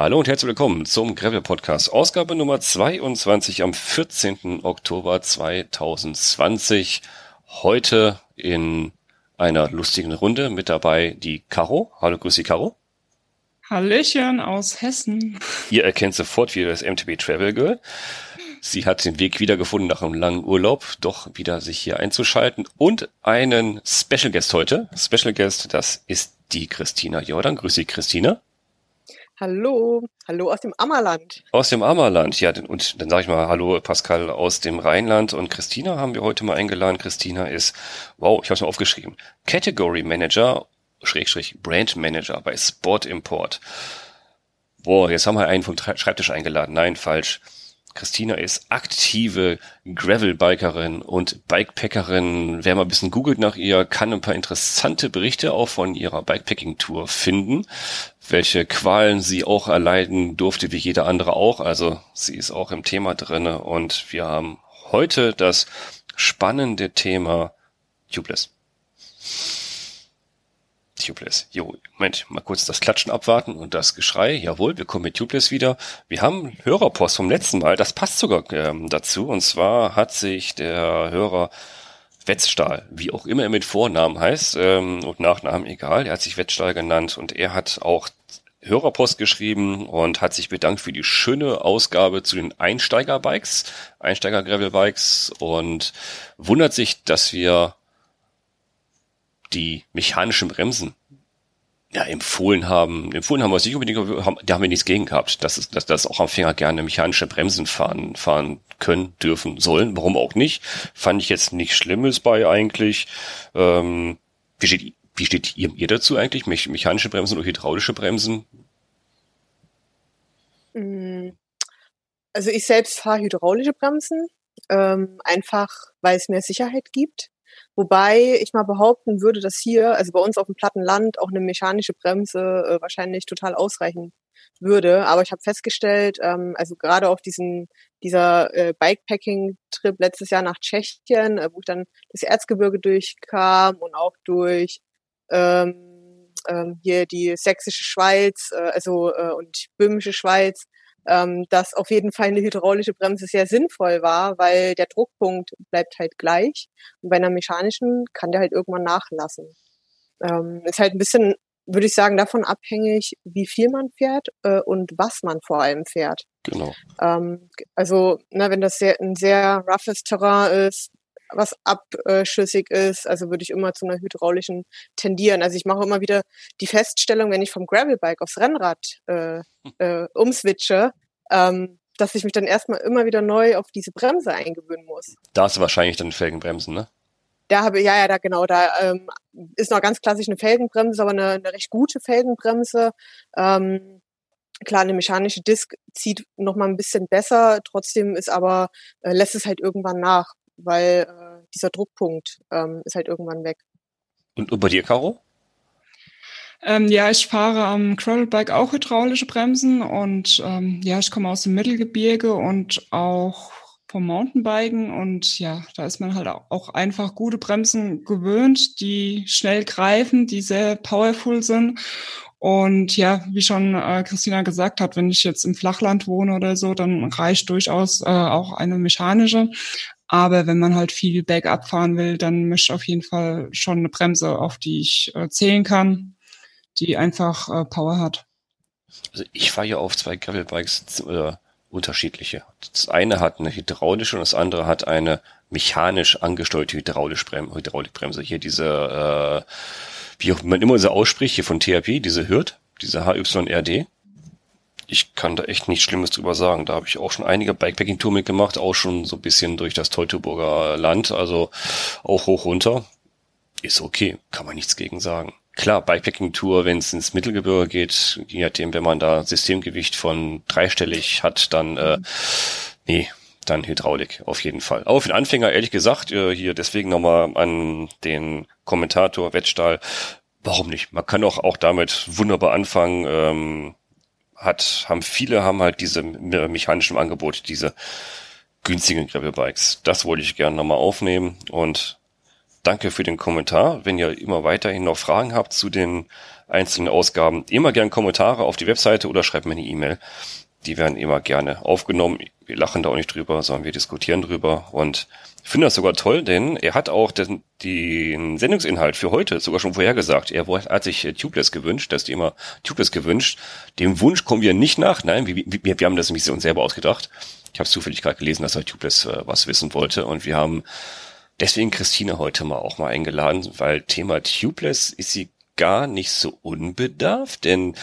Hallo und herzlich willkommen zum Gravel Podcast, Ausgabe Nummer 22 am 14. Oktober 2020. Heute in einer lustigen Runde mit dabei die Caro. Hallo, grüß dich, Caro. Hallöchen aus Hessen. Ihr erkennt sofort wieder das MTB Travel Girl. Sie hat den Weg wiedergefunden nach einem langen Urlaub, doch wieder sich hier einzuschalten und einen Special Guest heute. Special Guest, das ist die Christina Jordan. Grüß dich, Christina. Hallo, hallo aus dem Ammerland. Aus dem Ammerland, ja, und dann sage ich mal Hallo Pascal aus dem Rheinland und Christina haben wir heute mal eingeladen. Christina ist, wow, ich habe es mir aufgeschrieben, Category Manager, Schrägstrich Brand Manager bei Sport Import. Boah, jetzt haben wir einen vom Schreibtisch eingeladen. Nein, falsch. Christina ist aktive Gravelbikerin und Bikepackerin. Wer mal ein bisschen googelt nach ihr, kann ein paar interessante Berichte auch von ihrer Bikepacking-Tour finden, welche Qualen sie auch erleiden durfte, wie jeder andere auch. Also sie ist auch im Thema drinne und wir haben heute das spannende Thema Tubeless. Tubeless. Jo, Moment, mal kurz das Klatschen abwarten und das Geschrei. Jawohl, wir kommen mit Tubeless wieder. Wir haben Hörerpost vom letzten Mal, das passt sogar ähm, dazu. Und zwar hat sich der Hörer Wetzstahl, wie auch immer er mit Vornamen heißt ähm, und Nachnamen egal, er hat sich Wetzstahl genannt und er hat auch Hörerpost geschrieben und hat sich bedankt für die schöne Ausgabe zu den Einsteigerbikes, Einsteiger-Gravel-Bikes und wundert sich, dass wir die mechanischen Bremsen ja, empfohlen haben. Empfohlen haben wir es nicht unbedingt, haben, da haben wir nichts gegen gehabt, dass, es, dass, dass auch Anfänger gerne mechanische Bremsen fahren, fahren können, dürfen, sollen. Warum auch nicht? Fand ich jetzt nichts Schlimmes bei eigentlich. Ähm, wie, steht, wie steht ihr, ihr dazu eigentlich? Me mechanische Bremsen oder hydraulische Bremsen? Mm, also ich selbst fahre hydraulische Bremsen, ähm, einfach weil es mehr Sicherheit gibt. Wobei ich mal behaupten würde, dass hier, also bei uns auf dem platten Land, auch eine mechanische Bremse äh, wahrscheinlich total ausreichen würde. Aber ich habe festgestellt, ähm, also gerade auf diesen dieser äh, Bikepacking-Trip letztes Jahr nach Tschechien, äh, wo ich dann das Erzgebirge durchkam und auch durch ähm, ähm, hier die sächsische Schweiz, äh, also äh, und böhmische Schweiz, ähm, dass auf jeden Fall eine hydraulische Bremse sehr sinnvoll war, weil der Druckpunkt bleibt halt gleich und bei einer mechanischen kann der halt irgendwann nachlassen. Ähm, ist halt ein bisschen, würde ich sagen, davon abhängig, wie viel man fährt äh, und was man vor allem fährt. Genau. Ähm, also, na, wenn das sehr, ein sehr roughes Terrain ist, was abschüssig ist, also würde ich immer zu einer hydraulischen tendieren. Also ich mache immer wieder die Feststellung, wenn ich vom Gravelbike aufs Rennrad äh, äh, umswitche, ähm, dass ich mich dann erstmal immer wieder neu auf diese Bremse eingewöhnen muss. Da hast du wahrscheinlich dann Felgenbremsen, ne? Da habe ja, ja, da genau, da ähm, ist noch ganz klassisch eine Felgenbremse, aber eine, eine recht gute Felgenbremse. Ähm, klar, eine mechanische Disk zieht noch mal ein bisschen besser, trotzdem ist aber, äh, lässt es halt irgendwann nach weil äh, dieser Druckpunkt ähm, ist halt irgendwann weg. Und, und bei dir, Caro? Ähm, ja, ich fahre am Gravelbike auch hydraulische Bremsen und ähm, ja, ich komme aus dem Mittelgebirge und auch vom Mountainbiken und ja, da ist man halt auch einfach gute Bremsen gewöhnt, die schnell greifen, die sehr powerful sind und ja, wie schon äh, Christina gesagt hat, wenn ich jetzt im Flachland wohne oder so, dann reicht durchaus äh, auch eine mechanische. Aber wenn man halt viel Backup fahren will, dann ich auf jeden Fall schon eine Bremse, auf die ich äh, zählen kann, die einfach äh, Power hat. Also ich fahre ja auf zwei Gravelbikes äh, unterschiedliche. Das eine hat eine hydraulische und das andere hat eine mechanisch angesteuerte Hydraulikbremse. Hier diese, äh, wie man immer so ausspricht, hier von THP, diese Hürth, diese HYRD ich kann da echt nichts Schlimmes drüber sagen. Da habe ich auch schon einige Bikepacking-Tour mitgemacht, auch schon so ein bisschen durch das Teutoburger Land, also auch hoch runter. Ist okay, kann man nichts gegen sagen. Klar, Bikepacking-Tour, wenn es ins Mittelgebirge geht, je nachdem, wenn man da Systemgewicht von dreistellig hat, dann äh, nee, dann Hydraulik, auf jeden Fall. Aber für den Anfänger, ehrlich gesagt, äh, hier deswegen nochmal an den Kommentator Wettstahl, warum nicht? Man kann auch, auch damit wunderbar anfangen. Ähm, hat, haben viele haben halt diese mechanischen Angebote, diese günstigen Gravelbikes. Das wollte ich gerne nochmal aufnehmen und danke für den Kommentar. Wenn ihr immer weiterhin noch Fragen habt zu den einzelnen Ausgaben, immer gern Kommentare auf die Webseite oder schreibt mir eine E-Mail. Die werden immer gerne aufgenommen. Wir lachen da auch nicht drüber, sondern wir diskutieren drüber. Und ich finde das sogar toll, denn er hat auch den, den Sendungsinhalt für heute sogar schon vorhergesagt. Er hat sich äh, Tubeless gewünscht, das Thema Tubeless gewünscht. Dem Wunsch kommen wir nicht nach. Nein, wir, wir, wir haben das nämlich uns selber ausgedacht. Ich habe zufällig gerade gelesen, dass er Tubeless äh, was wissen wollte. Und wir haben deswegen Christine heute mal auch mal eingeladen, weil Thema Tubeless ist sie gar nicht so unbedarft, denn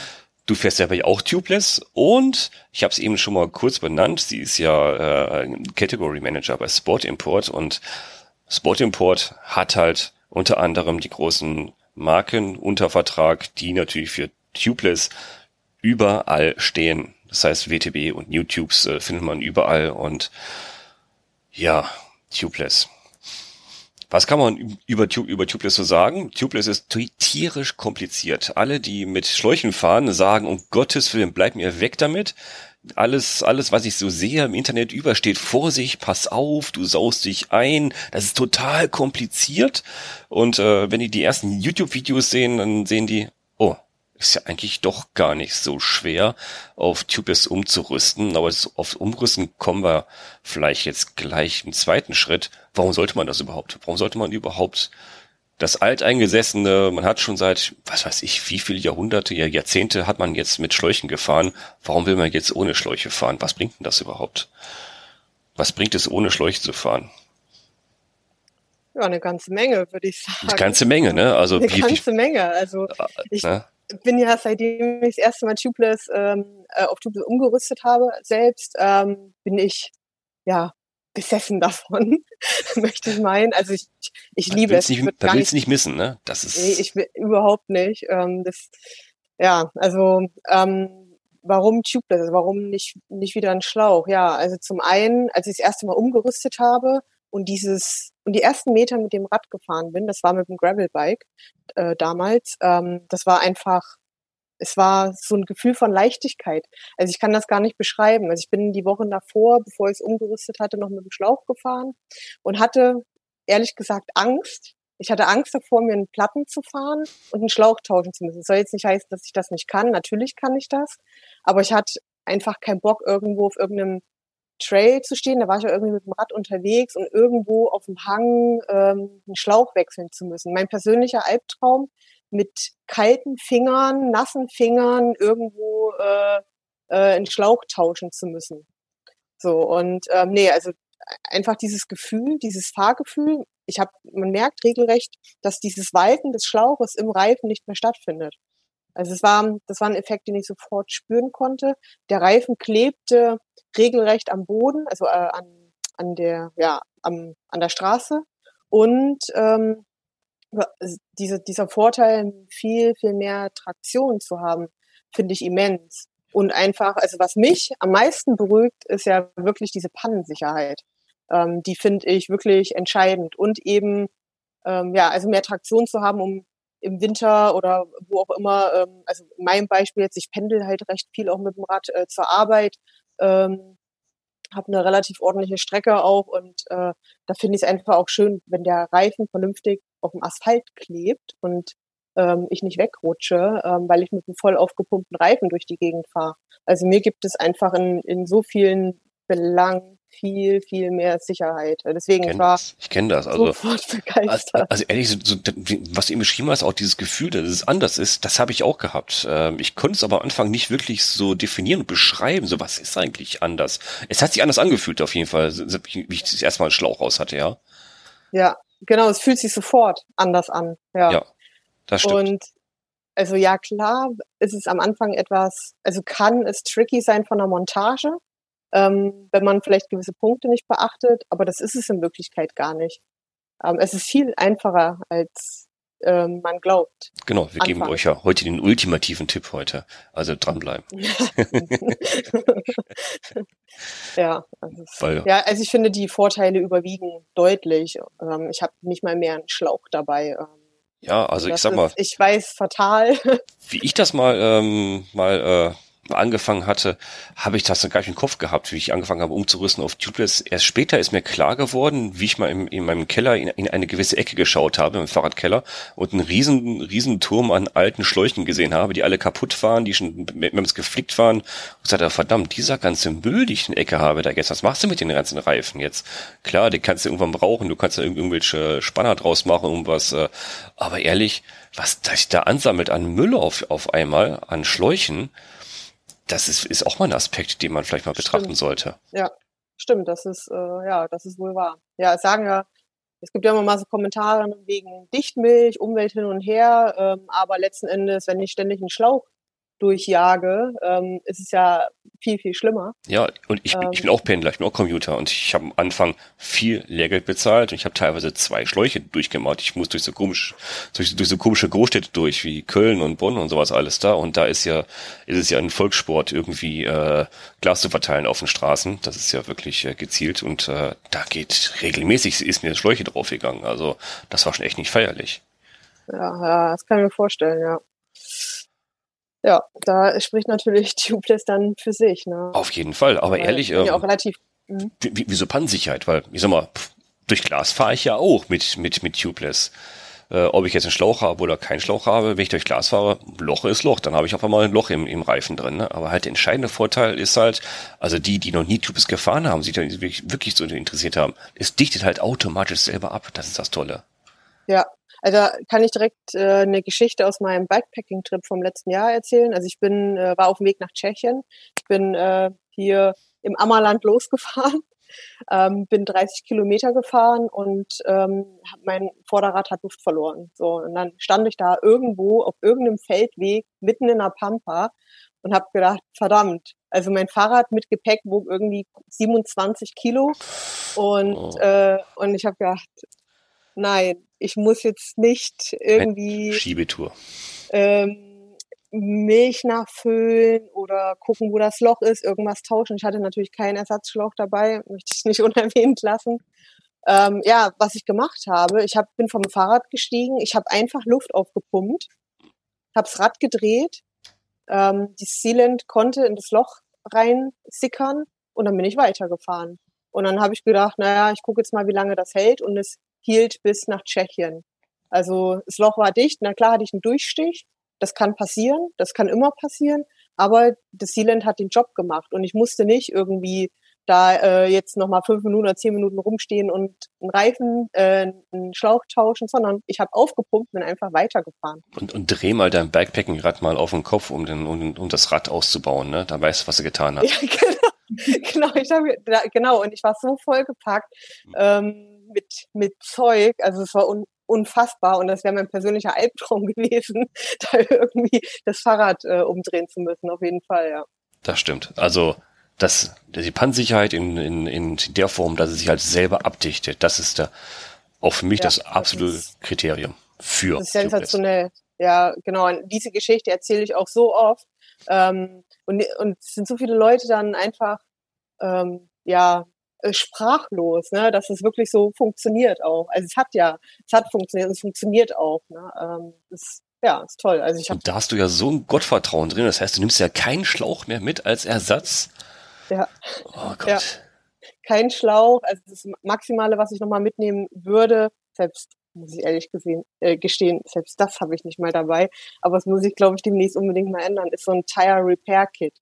Du fährst ja auch Tubeless und ich habe es eben schon mal kurz benannt. Sie ist ja äh, Category Manager bei Sport Import und Sport Import hat halt unter anderem die großen Marken unter Vertrag, die natürlich für Tubeless überall stehen. Das heißt, WTB und New äh, findet man überall und ja, Tubeless. Was kann man über, über Tubeless so sagen? Tubeless ist tierisch kompliziert. Alle, die mit Schläuchen fahren, sagen, um Gottes Willen, bleib mir weg damit. Alles, alles, was ich so sehe im Internet übersteht, Vorsicht, pass auf, du saust dich ein. Das ist total kompliziert. Und äh, wenn die die ersten YouTube-Videos sehen, dann sehen die, oh, ist ja eigentlich doch gar nicht so schwer, auf Tubeless umzurüsten. Aber auf Umrüsten kommen wir vielleicht jetzt gleich im zweiten Schritt. Warum sollte man das überhaupt? Warum sollte man überhaupt das Alteingesessene, man hat schon seit, was weiß ich, wie viele Jahrhunderte, ja, Jahrzehnte hat man jetzt mit Schläuchen gefahren. Warum will man jetzt ohne Schläuche fahren? Was bringt denn das überhaupt? Was bringt es, ohne Schläuche zu fahren? Ja, eine ganze Menge, würde ich sagen. Eine ganze Menge, ne? Also eine wie, ganze Menge. Also äh, ich, ne? Bin ja seitdem ich das erste Mal Tubeless ähm, äh, auf Tubeless umgerüstet habe, selbst ähm, bin ich ja besessen davon, möchte ich meinen. Also ich, ich man liebe es. Nicht, da willst du nicht missen, ne? Das ist. Nee, ich will überhaupt nicht. Ähm, das, ja, also ähm, warum Tubeless? Also warum nicht nicht wieder ein Schlauch? Ja, also zum einen, als ich das erste Mal umgerüstet habe und dieses und die ersten Meter mit dem Rad gefahren bin, das war mit dem Gravelbike äh, damals, ähm, das war einfach, es war so ein Gefühl von Leichtigkeit. Also ich kann das gar nicht beschreiben. Also ich bin die Wochen davor, bevor ich es umgerüstet hatte, noch mit dem Schlauch gefahren und hatte ehrlich gesagt Angst. Ich hatte Angst davor, mir einen Platten zu fahren und einen Schlauch tauschen zu müssen. Das soll jetzt nicht heißen, dass ich das nicht kann. Natürlich kann ich das. Aber ich hatte einfach keinen Bock, irgendwo auf irgendeinem Trail zu stehen. Da war ich ja irgendwie mit dem Rad unterwegs und irgendwo auf dem Hang ähm, einen Schlauch wechseln zu müssen. Mein persönlicher Albtraum, mit kalten Fingern, nassen Fingern irgendwo äh, äh, einen Schlauch tauschen zu müssen. So und ähm, nee, also einfach dieses Gefühl, dieses Fahrgefühl. Ich habe, man merkt regelrecht, dass dieses Walten des Schlauches im Reifen nicht mehr stattfindet. Also es war, das war ein Effekt, den ich sofort spüren konnte. Der Reifen klebte regelrecht am Boden, also äh, an, an der, ja, am, an der Straße. Und ähm, diese, dieser Vorteil, viel, viel mehr Traktion zu haben, finde ich immens. Und einfach, also was mich am meisten beruhigt, ist ja wirklich diese Pannensicherheit. Ähm, die finde ich wirklich entscheidend. Und eben, ähm, ja, also mehr Traktion zu haben, um im Winter oder wo auch immer, ähm, also in meinem Beispiel jetzt, ich pendel halt recht viel auch mit dem Rad äh, zur Arbeit, ähm, habe eine relativ ordentliche Strecke auch und äh, da finde ich es einfach auch schön, wenn der Reifen vernünftig auf dem Asphalt klebt und ähm, ich nicht wegrutsche, ähm, weil ich mit einem voll aufgepumpten Reifen durch die Gegend fahre. Also mir gibt es einfach in, in so vielen Belangen viel, viel mehr Sicherheit. Deswegen ich kenn war ich kenne das. Also, sofort begeistert. Also, ehrlich, so, so, was du eben beschrieben hast, auch dieses Gefühl, dass es anders ist, das habe ich auch gehabt. Ähm, ich konnte es aber am Anfang nicht wirklich so definieren und beschreiben. So, was ist eigentlich anders? Es hat sich anders angefühlt auf jeden Fall, wie ich das erstmal einen Schlauch raus hatte, ja. Ja, genau, es fühlt sich sofort anders an. Ja, ja das stimmt. Und also ja, klar ist es am Anfang etwas, also kann es tricky sein von der Montage, ähm, wenn man vielleicht gewisse Punkte nicht beachtet, aber das ist es in Wirklichkeit gar nicht. Ähm, es ist viel einfacher, als ähm, man glaubt. Genau, wir Anfang. geben euch ja heute den ultimativen Tipp heute. Also dranbleiben. ja, also Weil, ja, also ich finde, die Vorteile überwiegen deutlich. Ähm, ich habe nicht mal mehr einen Schlauch dabei. Ähm, ja, also ich sag mal. Ist, ich weiß fatal. wie ich das mal, ähm, mal äh, angefangen hatte, habe ich das dann gar nicht im Kopf gehabt, wie ich angefangen habe umzurüsten auf Tubeless. Erst später ist mir klar geworden, wie ich mal im, in meinem Keller in, in, eine gewisse Ecke geschaut habe, im Fahrradkeller, und einen riesen, riesen Turm an alten Schläuchen gesehen habe, die alle kaputt waren, die schon mehrmals geflickt waren. Und sagte, verdammt, dieser ganze Müll, die ich in der Ecke habe da jetzt, was machst du mit den ganzen Reifen jetzt? Klar, die kannst du irgendwann brauchen, du kannst da irgendwelche Spanner draus machen, irgendwas, äh, aber ehrlich, was sich da ansammelt an Müll auf, auf einmal, an Schläuchen, das ist, ist auch mal ein Aspekt, den man vielleicht mal betrachten Stimmt. sollte. Ja, stimmt, das ist, äh, ja, das ist wohl wahr. Ja, es sagen ja, es gibt ja immer mal so Kommentare wegen Dichtmilch, Umwelt hin und her, ähm, aber letzten Endes, wenn ich ständig einen Schlauch durchjage, ähm, ist es ja viel, viel schlimmer. Ja, und ich, ähm, ich bin auch Pendler, ich bin auch Commuter und ich habe am Anfang viel Lehrgeld bezahlt und ich habe teilweise zwei Schläuche durchgemacht. Ich muss durch so komisch, durch, durch so komische Großstädte durch, wie Köln und Bonn und sowas alles da. Und da ist ja, ist es ja ein Volkssport, irgendwie äh, Glas zu verteilen auf den Straßen. Das ist ja wirklich äh, gezielt und äh, da geht regelmäßig, ist mir Schläuche draufgegangen. Also das war schon echt nicht feierlich. Ja, ja, das kann ich mir vorstellen, ja. Ja, da spricht natürlich Tubeless dann für sich. Ne? Auf jeden Fall, aber Weil ehrlich, bin ja ähm, auch relativ. Wie- wieso Pannensicherheit? Weil, ich sag mal, pff, durch Glas fahre ich ja auch mit, mit, mit Tubeless. Äh, ob ich jetzt einen Schlauch habe oder keinen Schlauch habe, wenn ich durch Glas fahre, Loch ist Loch, dann habe ich auf einmal ein Loch im, im Reifen drin. Ne? Aber halt der entscheidende Vorteil ist halt, also die, die noch nie Tubeless gefahren haben, sich da wirklich, wirklich so interessiert haben, es dichtet halt automatisch selber ab. Das ist das Tolle. Ja, also kann ich direkt äh, eine Geschichte aus meinem Bikepacking-Trip vom letzten Jahr erzählen. Also ich bin, äh, war auf dem Weg nach Tschechien. Ich bin äh, hier im Ammerland losgefahren, ähm, bin 30 Kilometer gefahren und ähm, mein Vorderrad hat Luft verloren. So und dann stand ich da irgendwo auf irgendeinem Feldweg mitten in der Pampa und habe gedacht, verdammt, also mein Fahrrad mit Gepäck wog irgendwie 27 Kilo und Oh. äh, und ich habe gedacht, nein, ich muss jetzt nicht irgendwie Schiebetour. ähm, Milch nachfüllen oder gucken, wo das Loch ist, irgendwas tauschen. Ich hatte natürlich keinen Ersatzschlauch dabei, möchte ich nicht unerwähnt lassen. Ähm, ja, was ich gemacht habe, ich hab, bin vom Fahrrad gestiegen, ich habe einfach Luft aufgepumpt, habe das Rad gedreht, ähm, die Sealant konnte in das Loch rein sickern und dann bin ich weitergefahren. Und dann habe ich gedacht, naja, ich gucke jetzt mal, wie lange das hält und es hielt bis nach Tschechien. Also das Loch war dicht, na klar hatte ich einen Durchstich, das kann passieren, das kann immer passieren, aber das Sealant hat den Job gemacht und ich musste nicht irgendwie da äh, jetzt nochmal fünf Minuten oder zehn Minuten rumstehen und einen Reifen, äh, einen Schlauch tauschen, sondern ich habe aufgepumpt und bin einfach weitergefahren. Und, und dreh mal dein Bikepacking-Rad mal auf den Kopf, um, den, um, um das Rad auszubauen. Ne? Da weißt du, was er getan hat. Ja, genau. genau, ich habe da, genau und ich war so vollgepackt ähm, mit mit Zeug, also es war un, unfassbar und das wäre mein persönlicher Albtraum gewesen, da irgendwie das Fahrrad äh, umdrehen zu müssen, auf jeden Fall, ja. Das stimmt. Also das, die Pannensicherheit in, in, in der Form, dass es sich halt selber abdichtet, das ist da auch für mich Ja, das das absolute ist- Kriterium für Das ist sensationell. Ja, genau. Und diese Geschichte erzähle ich auch so oft. Ähm, und, und es sind so viele Leute dann einfach, ähm, ja, sprachlos, ne, dass es wirklich so funktioniert auch. Also es hat ja, es hat funktioniert, es funktioniert auch. Ne? Ähm, das, ja, ist toll. Also ich habe, Und da hast du ja so ein Gottvertrauen drin. Das heißt, du nimmst ja keinen Schlauch mehr mit als Ersatz. Ja. Oh Gott. Ja. keinen Schlauch. Also das Maximale, was ich nochmal mitnehmen würde, selbst muss ich ehrlich gesehen, äh, gestehen, selbst das habe ich nicht mal dabei. Aber das muss ich, glaube ich, demnächst unbedingt mal ändern, ist so ein Tire Repair Kit.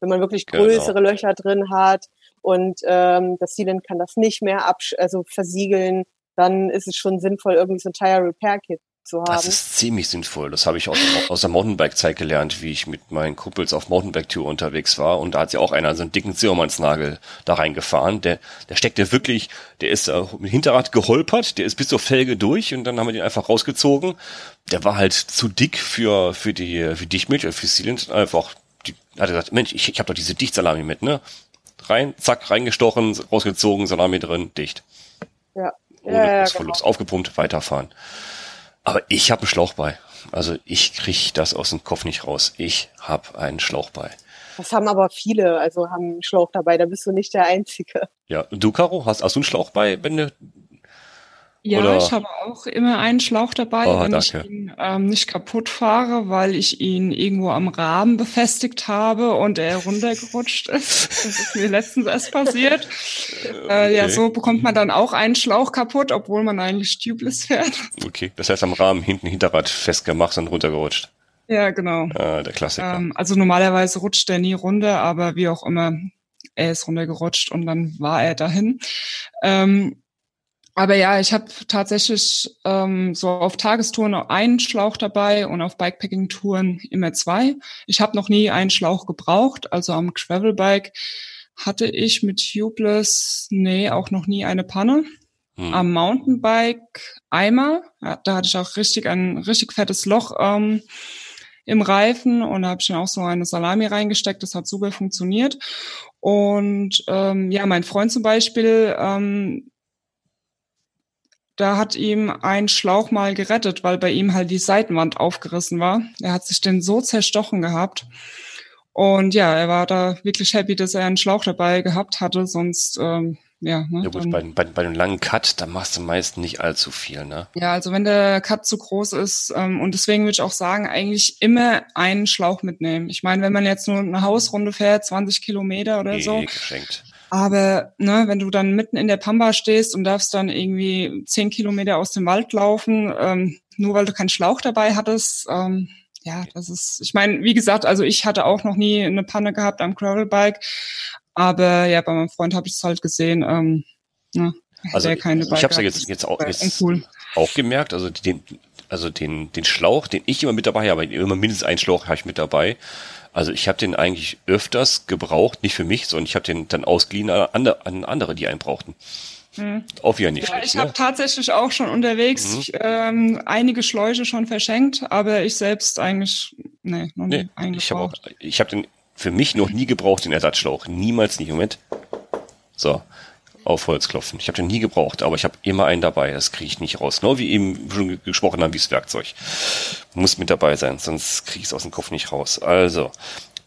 Wenn man wirklich Genau. größere Löcher drin hat und ähm, das Sealant kann das nicht mehr absch also versiegeln, dann ist es schon sinnvoll, irgendwie so ein Tire Repair Kit zu haben. Das ist ziemlich sinnvoll. Das habe ich aus, der- aus der Mountainbike-Zeit gelernt, wie ich mit meinen Kumpels auf Mountainbike-Tour unterwegs war. Und da hat ja auch einer so einen dicken Zimmermannsnagel da reingefahren. Der, der steckte wirklich, der ist äh, mit dem Hinterrad geholpert, der ist bis zur Felge durch und dann haben wir den einfach rausgezogen. Der war halt zu dick für, für die, für Dichtmilch, oder für Sealant. Einfach, die, hat er gesagt, Mensch, ich, ich habe doch diese Dichtsalami mit, ne? Rein, zack, reingestochen, rausgezogen, Salami drin, dicht. ja. Ohne Ja, ja, Großverlust. genau. Aufgepumpt, weiterfahren. Aber ich habe einen Schlauch bei. Also ich krieg das aus dem Kopf nicht raus. Ich habe einen Schlauch bei. Das haben aber viele, also haben einen Schlauch dabei, da bist du nicht der Einzige. Ja, du, Caro, hast, hast du einen Schlauch bei, wenn du Ja, Oder? ich habe auch immer einen Schlauch dabei, Oh, wenn danke. ich ihn ähm, nicht kaputt fahre, weil ich ihn irgendwo am Rahmen befestigt habe und er runtergerutscht ist. Das ist mir letztens erst passiert. Äh, ja, okay. so bekommt man dann auch einen Schlauch kaputt, obwohl man eigentlich tubeless fährt. Okay, das heißt am Rahmen hinten Hinterrad festgemacht und runtergerutscht. Ja, genau. Ah, der Klassiker. Ähm, also normalerweise rutscht er nie runter, aber wie auch immer, er ist runtergerutscht und dann war er dahin. Ähm, aber ja, ich habe tatsächlich ähm, so auf Tagestouren einen Schlauch dabei und auf Bikepacking-Touren immer zwei. Ich habe noch nie einen Schlauch gebraucht. Also am Gravelbike hatte ich mit Tubeless, nee, auch noch nie eine Panne. Hm. Am Mountainbike einmal. Ja, da hatte ich auch richtig ein richtig fettes Loch ähm, im Reifen und da habe ich dann auch so eine Salami reingesteckt. Das hat super funktioniert. Und ähm, ja, mein Freund zum Beispiel, ähm, da hat ihm ein Schlauch mal gerettet, weil bei ihm halt die Seitenwand aufgerissen war. Er hat sich den so zerstochen gehabt. Und ja, er war da wirklich happy, dass er einen Schlauch dabei gehabt hatte, sonst ähm, ja, ne, ja gut, bei, bei, bei einem langen Cut, da machst du meist nicht allzu viel, ne? Ja, also wenn der Cut zu groß ist ähm, und deswegen würde ich auch sagen, eigentlich immer einen Schlauch mitnehmen. Ich meine, wenn man jetzt nur eine Hausrunde fährt, 20 Kilometer oder so, Eh, geschenkt. Aber ne, wenn du dann mitten in der Pampa stehst und darfst dann irgendwie 10 Kilometer aus dem Wald laufen, ähm, nur weil du keinen Schlauch dabei hattest, ähm, ja, das ist, ich meine, wie gesagt, also ich hatte auch noch nie eine Panne gehabt am Gravelbike, aber ja, bei meinem Freund habe ich es halt gesehen, ähm, ne, Also der keine ich habe es ja jetzt, jetzt auch, jetzt uncool. auch gemerkt, also den, also den, den Schlauch, den ich immer mit dabei habe, immer mindestens einen Schlauch habe ich mit dabei. Also ich habe den eigentlich öfters gebraucht, nicht für mich, sondern ich habe den dann ausgeliehen an andere, an andere, die einen brauchten. Mhm. Auch wieder nicht Ja, schlecht, ich habe ne? tatsächlich auch schon unterwegs Mhm. ähm, einige Schläuche schon verschenkt, aber ich selbst eigentlich, nee, noch nie Nee, ich habe auch, eingebraucht. ich habe den für mich noch nie gebraucht, den Ersatzschlauch. Niemals nicht. Moment. So, auf Holz klopfen. Ich habe den nie gebraucht, aber ich habe immer einen dabei. Das kriege ich nicht raus. Genau wie eben schon gesprochen haben, wie das Werkzeug. Muss mit dabei sein, sonst kriege ich es aus dem Kopf nicht raus. Also,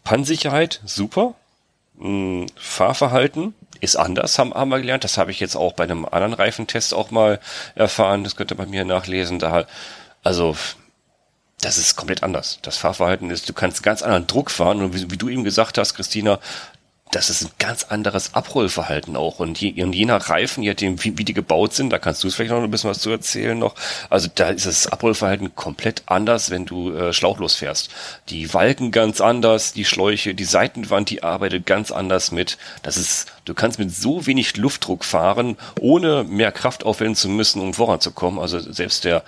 Pannensicherheit, super. Hm, Fahrverhalten ist anders, haben, haben wir gelernt. Das habe ich jetzt auch bei einem anderen Reifentest auch mal erfahren. Das könnt ihr bei mir nachlesen. Da, also, das ist komplett anders. Das Fahrverhalten ist, du kannst ganz anderen Druck fahren und wie, wie du eben gesagt hast, Christina, das ist ein ganz anderes Abrollverhalten auch. Und je, und je nach Reifen, je nachdem, wie, wie die gebaut sind, da kannst du es vielleicht noch ein bisschen was zu erzählen noch. Also da ist das Abrollverhalten komplett anders, wenn du äh, schlauchlos fährst. Die Walken ganz anders, die Schläuche, die Seitenwand, die arbeitet ganz anders mit. Das ist, du kannst mit so wenig Luftdruck fahren, ohne mehr Kraft aufwenden zu müssen, um voranzukommen. Also selbst der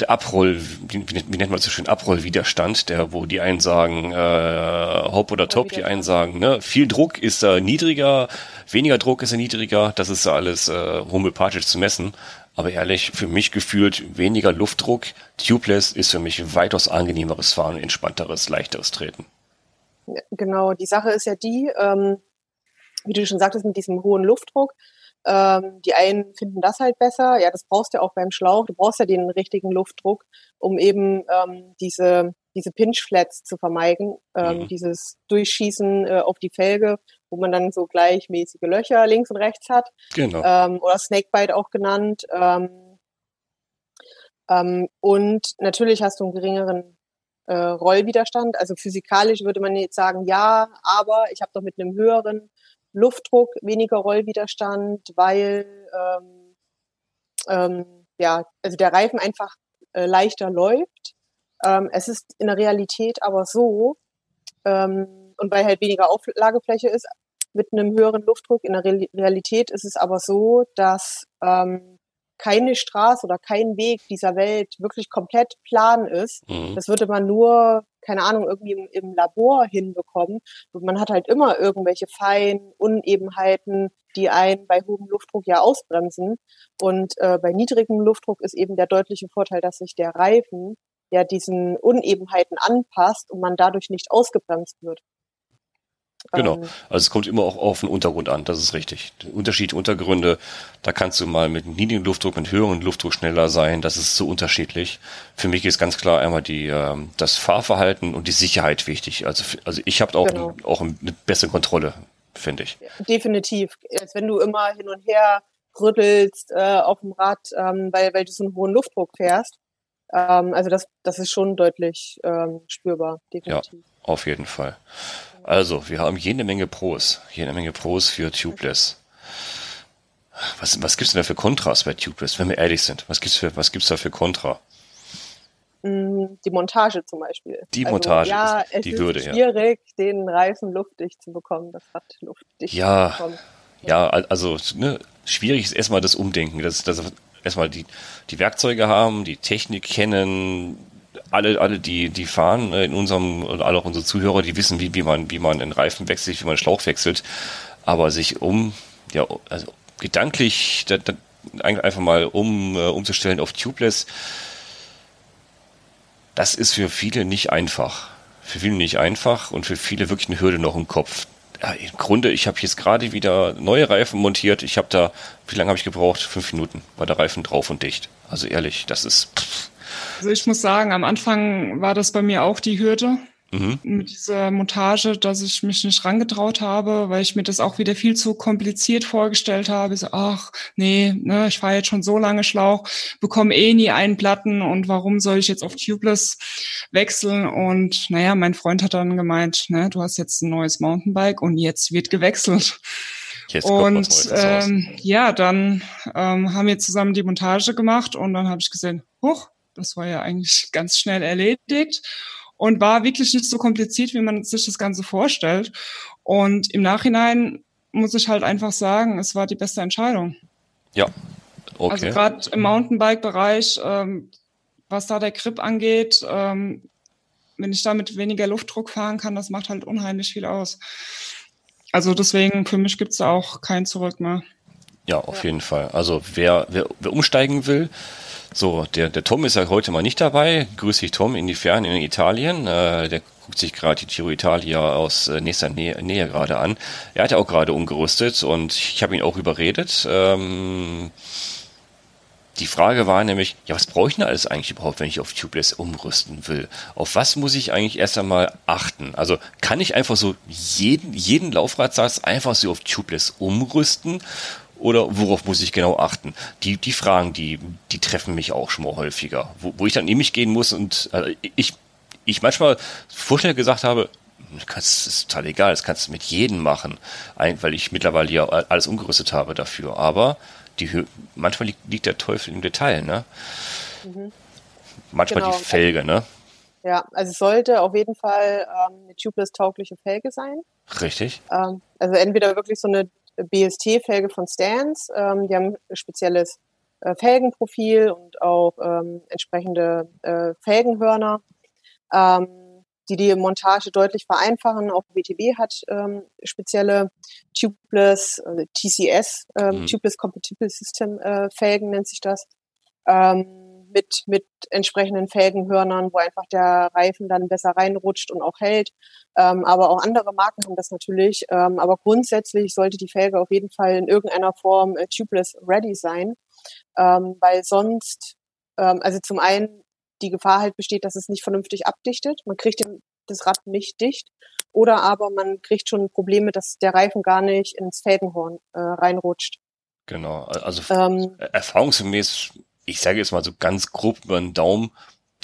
der Abroll, wie, wie nennt man das so schön, Abrollwiderstand, der, wo die einen sagen, äh, Hop oder Top, die einen sagen, ne, viel Druck ist da niedriger, weniger Druck ist er niedriger, das ist da alles äh, homöopathisch zu messen. Aber ehrlich, für mich gefühlt weniger Luftdruck. Tubeless ist für mich weitaus angenehmeres Fahren, entspannteres, leichteres Treten. Genau, die Sache ist ja die, ähm, wie du schon sagtest, mit diesem hohen Luftdruck. Ähm, die einen finden das halt besser. Ja, das brauchst du auch beim Schlauch. Du brauchst ja den richtigen Luftdruck, um eben ähm, diese, diese Pinch-Flats zu vermeiden. Ähm, Mhm. Dieses Durchschießen äh, auf die Felge, wo man dann so gleichmäßige Löcher links und rechts hat Genau. ähm, oder Snakebite auch genannt. Ähm, ähm, und natürlich hast du einen geringeren äh, Rollwiderstand. Also physikalisch würde man jetzt sagen, ja, aber ich habe doch mit einem höheren Luftdruck weniger Rollwiderstand, weil ähm, ähm, ja, also der Reifen einfach äh, leichter läuft. Ähm, es ist in der Realität aber so, ähm, und weil halt weniger Auflagefläche ist, mit einem höheren Luftdruck. In der Real Realität ist es aber so, dass ähm, keine Straße oder kein Weg dieser Welt wirklich komplett plan ist. Mhm. Das würde man nur, keine Ahnung, irgendwie im, im Labor hinbekommen. Und man hat halt immer irgendwelche feinen Unebenheiten, die einen bei hohem Luftdruck ja ausbremsen. Und äh, bei niedrigem Luftdruck ist eben der deutliche Vorteil, dass sich der Reifen ja diesen Unebenheiten anpasst und man dadurch nicht ausgebremst wird. Genau. Ähm, Also es kommt immer auch auf den Untergrund an, das ist richtig. Unterschied Untergründe, da kannst du mal mit niedrigem Luftdruck, mit höherem Luftdruck schneller sein, das ist so unterschiedlich. Für mich ist ganz klar einmal die, ähm, das Fahrverhalten und die Sicherheit wichtig. Also, also ich habe auch, Genau. auch eine bessere Kontrolle, finde ich. Definitiv. Als wenn du immer hin und her rüttelst äh, auf dem Rad, ähm, weil, weil du so einen hohen Luftdruck fährst. Ähm, also das, das ist schon deutlich ähm, spürbar, definitiv. Ja, auf jeden Fall. Also, wir haben jede Menge Pros, jede Menge Pros für Tubeless. Was, was gibt's denn da für Kontras bei Tubeless, wenn wir ehrlich sind? Was gibt's für, was gibt's da für Kontra? Mm, die Montage zum Beispiel. Die also, Montage, ja, ist die Hürde, ja. Es ist schwierig, den Reifen luftdicht zu bekommen, das Rad luftdicht ja, zu bekommen. Ja, also ne, schwierig ist erstmal das Umdenken, dass, dass erstmal die, die Werkzeuge haben, die Technik kennen, alle, alle, die, die fahren äh, in unserem, oder alle auch unsere Zuhörer, die wissen, wie, wie man, wie man einen Reifen wechselt, wie man einen Schlauch wechselt, aber sich um, ja, also gedanklich da, da, einfach mal um, äh, umzustellen auf Tubeless, das ist für viele nicht einfach. Für viele nicht einfach und für viele wirklich eine Hürde noch im Kopf. Ja, Im Grunde, ich habe jetzt gerade wieder neue Reifen montiert. Ich habe da, wie lange habe ich gebraucht? Fünf Minuten war der Reifen drauf und dicht. Also ehrlich, das ist. Pff. Also ich muss sagen, am Anfang war das bei mir auch die Hürde mhm. mit dieser Montage, dass ich mich nicht rangetraut habe, weil ich mir das auch wieder viel zu kompliziert vorgestellt habe. So, ach, nee, ne, ich fahre jetzt schon so lange Schlauch, bekomme eh nie einen Platten und warum soll ich jetzt auf Tubeless wechseln? Und naja, mein Freund hat dann gemeint, ne, du hast jetzt ein neues Mountainbike und jetzt wird gewechselt. Jetzt und ähm, ja, dann ähm, haben wir zusammen die Montage gemacht und dann habe ich gesehen, huch, das war ja eigentlich ganz schnell erledigt und war wirklich nicht so kompliziert, wie man sich das Ganze vorstellt. Und im Nachhinein muss ich halt einfach sagen, es war die beste Entscheidung. Ja, okay. Also gerade im Mountainbike-Bereich, ähm, was da der Grip angeht, ähm, wenn ich damit weniger Luftdruck fahren kann, das macht halt unheimlich viel aus. Also deswegen, für mich gibt's da auch kein Zurück mehr. Ja, auf ja. jeden Fall. Also wer, wer, wer umsteigen will, so, der, der Tom ist ja heute mal nicht dabei. Grüß dich, Tom, in die Ferne in Italien. Äh, der guckt sich gerade die Giro Italia aus äh, nächster Nähe, Nähe gerade an. Er hat ja auch gerade umgerüstet und ich habe ihn auch überredet. Ähm, die Frage war nämlich, ja, was brauche ich denn alles eigentlich überhaupt, wenn ich auf Tubeless umrüsten will? Auf was muss ich eigentlich erst einmal achten? Also kann ich einfach so jeden, jeden Laufradsatz einfach so auf Tubeless umrüsten? Oder worauf muss ich genau achten? Die, die Fragen, die, die treffen mich auch schon mal häufiger. Wo, wo ich dann nämlich gehen muss und äh, ich, ich manchmal vorher gesagt habe, das ist total egal, das kannst du mit jedem machen, weil ich mittlerweile ja alles umgerüstet habe dafür. Aber die, manchmal liegt, liegt der Teufel im Detail, ne? Mhm. Manchmal genau. die Felge, ne? Ja, also es sollte auf jeden Fall ähm, eine tubeless-taugliche Felge sein. Richtig. Ähm, also entweder wirklich so eine BST-Felge von Stans. Ähm, die haben spezielles äh, Felgenprofil und auch ähm, entsprechende äh, Felgenhörner, ähm, die die Montage deutlich vereinfachen. Auch WTB hat ähm, spezielle Tubeless, äh, TCS, äh, mhm. Tubeless Compatible System äh, Felgen nennt sich das. Ähm, mit, mit entsprechenden Felgenhörnern, wo einfach der Reifen dann besser reinrutscht und auch hält. Ähm, aber auch andere Marken haben das natürlich. Ähm, aber grundsätzlich sollte die Felge auf jeden Fall in irgendeiner Form äh, tubeless ready sein, ähm, weil sonst, ähm, also zum einen die Gefahr halt besteht, dass es nicht vernünftig abdichtet. Man kriegt den, das Rad nicht dicht. Oder aber man kriegt schon Probleme, dass der Reifen gar nicht ins Felgenhorn äh, reinrutscht. Genau, also ähm, erfahrungsgemäß ich sage jetzt mal so ganz grob über den Daumen,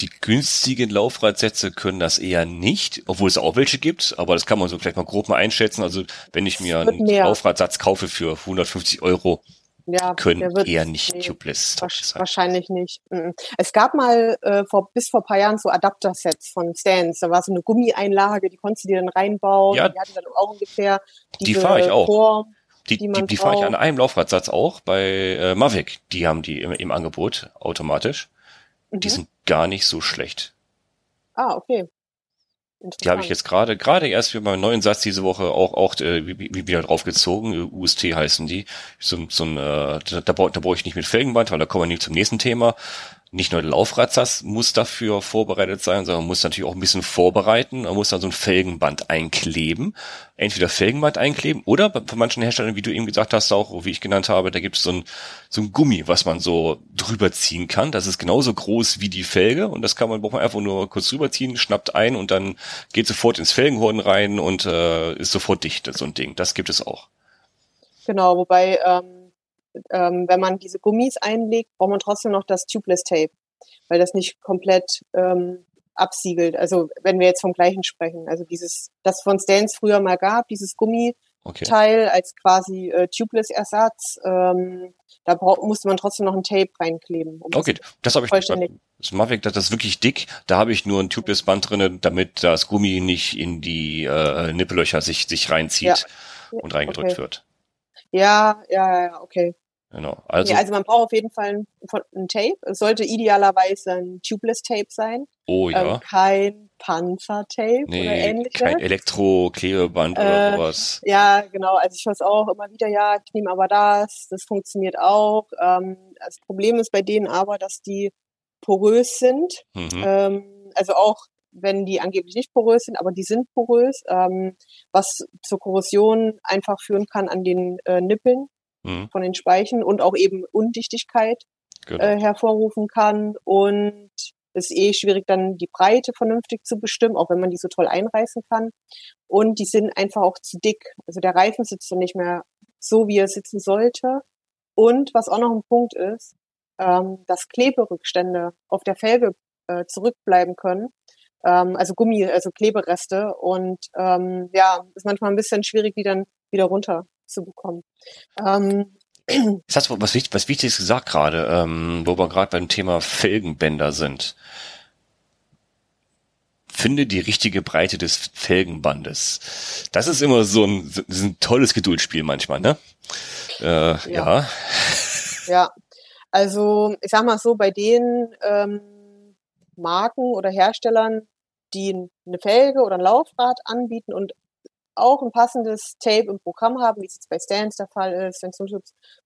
die günstigen Laufradsätze können das eher nicht, obwohl es auch welche gibt, aber das kann man so vielleicht mal grob mal einschätzen. Also wenn ich mir einen mehr. Laufradsatz kaufe für 150 Euro, ja, können eher nicht nee, tubeless sein. Wahrscheinlich nicht. Es gab mal äh, vor, bis vor paar Jahren so Adapter-Sets von Stans. Da war so eine Gummieinlage, die konntest du dir dann reinbauen. Ja, die hatten dann auch ungefähr die fahre ich auch. Form. Die, die, die, die fahre ich an einem Laufradsatz auch bei äh, Mavic. Die haben die im, im Angebot automatisch. Mhm. Die sind gar nicht so schlecht. Ah, okay. Die habe ich jetzt gerade, gerade erst für meinen neuen Satz diese Woche auch, auch äh, wieder draufgezogen. UST heißen die. So, so ein, äh, da, da, da brauche ich nicht mit Felgenband, weil da kommen wir nicht zum nächsten Thema nicht nur der Laufradsatz muss dafür vorbereitet sein, sondern muss natürlich auch ein bisschen vorbereiten. Man muss dann so ein Felgenband einkleben. Entweder Felgenband einkleben oder bei, manchen Herstellern, wie du eben gesagt hast, auch, wie ich genannt habe, da gibt es so ein, so ein Gummi, was man so drüber ziehen kann. Das ist genauso groß wie die Felge und das kann man, braucht man einfach nur kurz drüber ziehen, schnappt ein und dann geht sofort ins Felgenhorn rein und äh, ist sofort dicht, so ein Ding. Das gibt es auch. Genau, wobei ähm, ähm, wenn man diese Gummis einlegt, braucht man trotzdem noch das Tubeless Tape, weil das nicht komplett ähm, absiegelt. Also wenn wir jetzt vom gleichen sprechen. Also dieses, das von Stans früher mal gab, dieses Gummi, Okay. Teil als quasi äh, Tubeless-Ersatz. Ähm, da musste man trotzdem noch ein Tape reinkleben. Um Okay, das habe ich vollständig. Das Mavic, das ist wirklich dick. Da habe ich nur ein Tubeless Band drinne, damit das Gummi nicht in die äh, Nippellöcher sich sich reinzieht Ja. und reingedrückt Okay. wird. Ja, ja, ja, okay. Genau. Also, ja, also man braucht auf jeden Fall ein, ein Tape. Es sollte idealerweise ein Tubeless-Tape sein. oh ja. Ähm, kein Panzertape oder nee, ähnliches. kein Elektro-Klebeband oder Äh, sowas. Ja, genau. Also ich es auch immer wieder, ja, ich nehme aber das, das funktioniert auch. Ähm, das Problem ist bei denen aber, dass die porös sind. Mhm. Ähm, also auch wenn die angeblich nicht porös sind, aber die sind porös, ähm, was zur Korrosion einfach führen kann an den äh, Nippeln Mhm. von den Speichen und auch eben Undichtigkeit Genau. äh, hervorrufen kann. Und es ist eh schwierig, dann die Breite vernünftig zu bestimmen, auch wenn man die so toll einreißen kann. Und die sind einfach auch zu dick. Also der Reifen sitzt dann nicht mehr so, wie er sitzen sollte. Und was auch noch ein Punkt ist, ähm, dass Kleberückstände auf der Felge äh, zurückbleiben können. Ähm, also Gummi, also Klebereste. Und ähm, ja, ist manchmal ein bisschen schwierig, die dann wieder runter zu bekommen. Ähm, Jetzt hast du was, was Wichtiges gesagt gerade, ähm, wo wir gerade beim Thema Felgenbänder sind. Finde die richtige Breite des Felgenbandes. Das ist immer so ein, so ein tolles Geduldsspiel manchmal, ne? Äh, ja. Ja. Ja, also ich sag mal so, bei den ähm, Marken oder Herstellern, die eine Felge oder ein Laufrad anbieten und auch ein passendes Tape im Programm haben, wie es jetzt bei Stans der Fall ist, Stans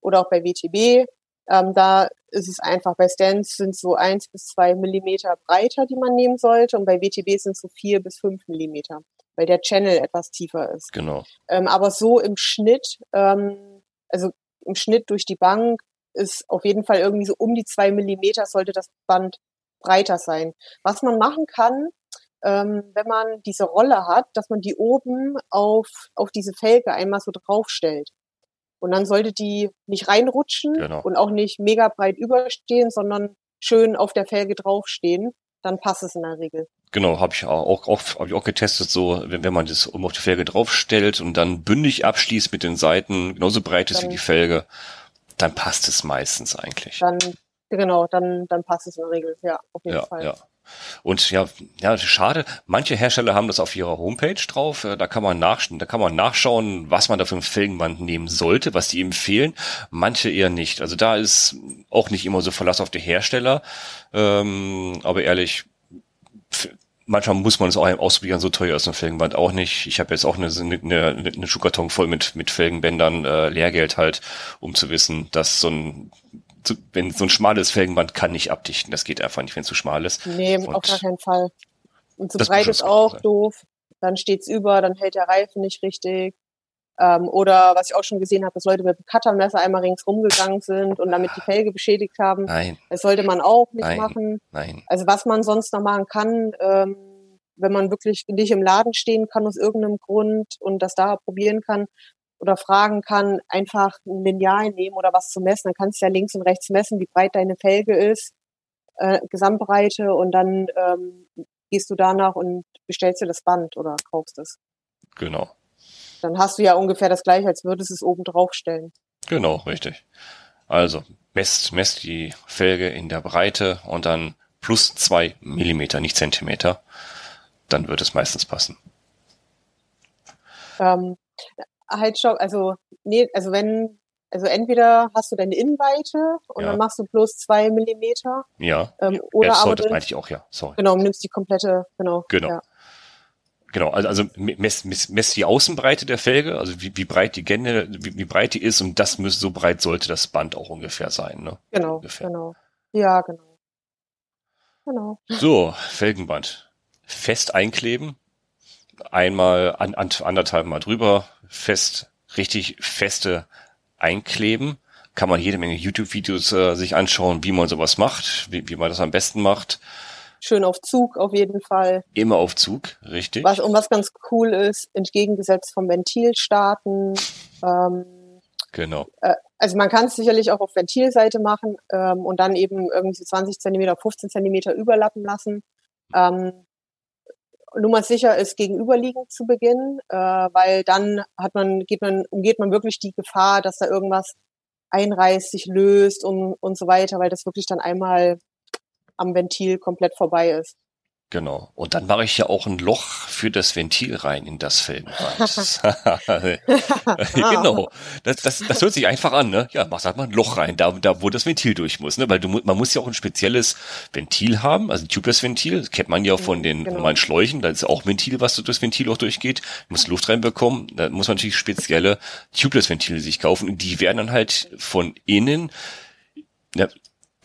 oder auch bei WTB, ähm, da ist es einfach, bei Stans sind so eins bis zwei Millimeter breiter, die man nehmen sollte, und bei WTB sind es so vier bis fünf Millimeter, weil der Channel etwas tiefer ist. Genau. Ähm, aber so im Schnitt, ähm, also im Schnitt durch die Bank ist auf jeden Fall irgendwie so um die zwei Millimeter sollte das Band breiter sein. Was man machen kann, ähm, wenn man diese Rolle hat, dass man die oben auf, auf diese Felge einmal so draufstellt. Und dann sollte die nicht reinrutschen Genau. und auch nicht mega breit überstehen, sondern schön auf der Felge draufstehen. Dann passt es in der Regel. Genau, habe ich auch, auch, hab ich auch getestet, so, wenn, wenn man das oben auf die Felge draufstellt und dann bündig abschließt mit den Seiten, genauso breit ist wie Dann- die Felge, dann passt es meistens eigentlich. Dann, genau, dann, dann passt es in der Regel. Ja, auf jeden Ja, Fall. ja. Und ja, ja, schade. Manche Hersteller haben das auf ihrer Homepage drauf. Äh, Da kann man nach, da kann man nachschauen, was man da für ein Felgenband nehmen sollte, was die empfehlen. Manche eher nicht. Also da ist auch nicht immer so Verlass auf die Hersteller. Ähm, aber ehrlich, manchmal muss man es auch ausprobieren. So teuer ist ein Felgenband auch nicht. Ich habe jetzt auch eine, eine, eine Schuhkarton voll mit mit Felgenbändern, äh, Lehrgeld halt, um zu wissen, dass so ein so- wenn so ein schmales Felgenband kann nicht abdichten, das geht einfach nicht, wenn es zu schmal ist. Nee, Und auf gar keinen Fall. Und zu breit ist auch sein. doof. Dann steht's über, dann hält der Reifen nicht richtig. Ähm, oder was ich auch schon gesehen habe, dass Leute mit dem Cuttermesser einmal ringsrum gegangen sind und damit die Felge beschädigt haben. Nein, Das sollte man auch nicht Nein. machen. nein. Also was man sonst noch machen kann, ähm, wenn man wirklich nicht im Laden stehen kann aus irgendeinem Grund und das da probieren kann oder fragen kann, einfach ein Lineal nehmen oder was zu messen. Dann kannst du ja links und rechts messen, wie breit deine Felge ist, äh, Gesamtbreite und dann ähm, gehst du danach und bestellst dir das Band oder kaufst es. Genau. Dann hast du ja ungefähr das gleiche, als würdest du es oben drauf stellen. Genau, richtig. Also, messt, messt die Felge in der Breite und dann plus zwei Millimeter, nicht Zentimeter. Dann wird es meistens passen. Ähm, halt stopp, also nee, also wenn, also entweder hast du deine Innenweite und Ja. dann machst du bloß zwei Millimeter Ja. ähm, oder ja, aber sorry, das du, meinte ich auch, ja. Sorry. genau, nimmst die komplette, genau. Genau. Ja. Genau, also, also messt, messt, messt die Außenbreite der Felge, also wie, wie breit die generell, wie, wie breit die ist und das müsste, so breit sollte das Band auch ungefähr sein, ne? Genau, Ungefähr. genau. Ja, genau. Genau. So, Felgenband. Fest einkleben. Einmal an, an, anderthalb Mal drüber. Fest, richtig feste einkleben. Kann man jede Menge YouTube-Videos äh, sich anschauen, wie man sowas macht, wie, wie man das am besten macht. Schön auf Zug auf jeden Fall. Immer auf Zug, richtig. Was, und was ganz cool ist, entgegengesetzt vom Ventil starten. Ähm, Genau. also man kann es sicherlich auch auf Ventilseite machen ähm, und dann eben irgendwie so 20 Zentimeter, 15 Zentimeter überlappen lassen. Ähm, nur mal sicher ist, gegenüberliegend zu beginnen, äh, weil dann hat man, geht man, umgeht man wirklich die Gefahr, dass da irgendwas einreißt, sich löst und, und so weiter, weil das wirklich dann einmal am Ventil komplett vorbei ist. Genau. Und dann mache ich ja auch ein Loch für das Ventil rein in das Felgenband. genau. Das, das, das hört sich einfach an, ne? Ja, machst halt mal ein Loch rein, da, da wo das Ventil durch muss, ne? Weil du, man muss ja auch ein spezielles Ventil haben, also ein Tubeless-Ventil, das kennt man ja von den genau. normalen Schläuchen, da ist auch ein Ventil, was durchs Ventilloch durchgeht, du musst Luft reinbekommen, da muss man natürlich spezielle Tubeless-Ventile sich kaufen und die werden dann halt von innen ja,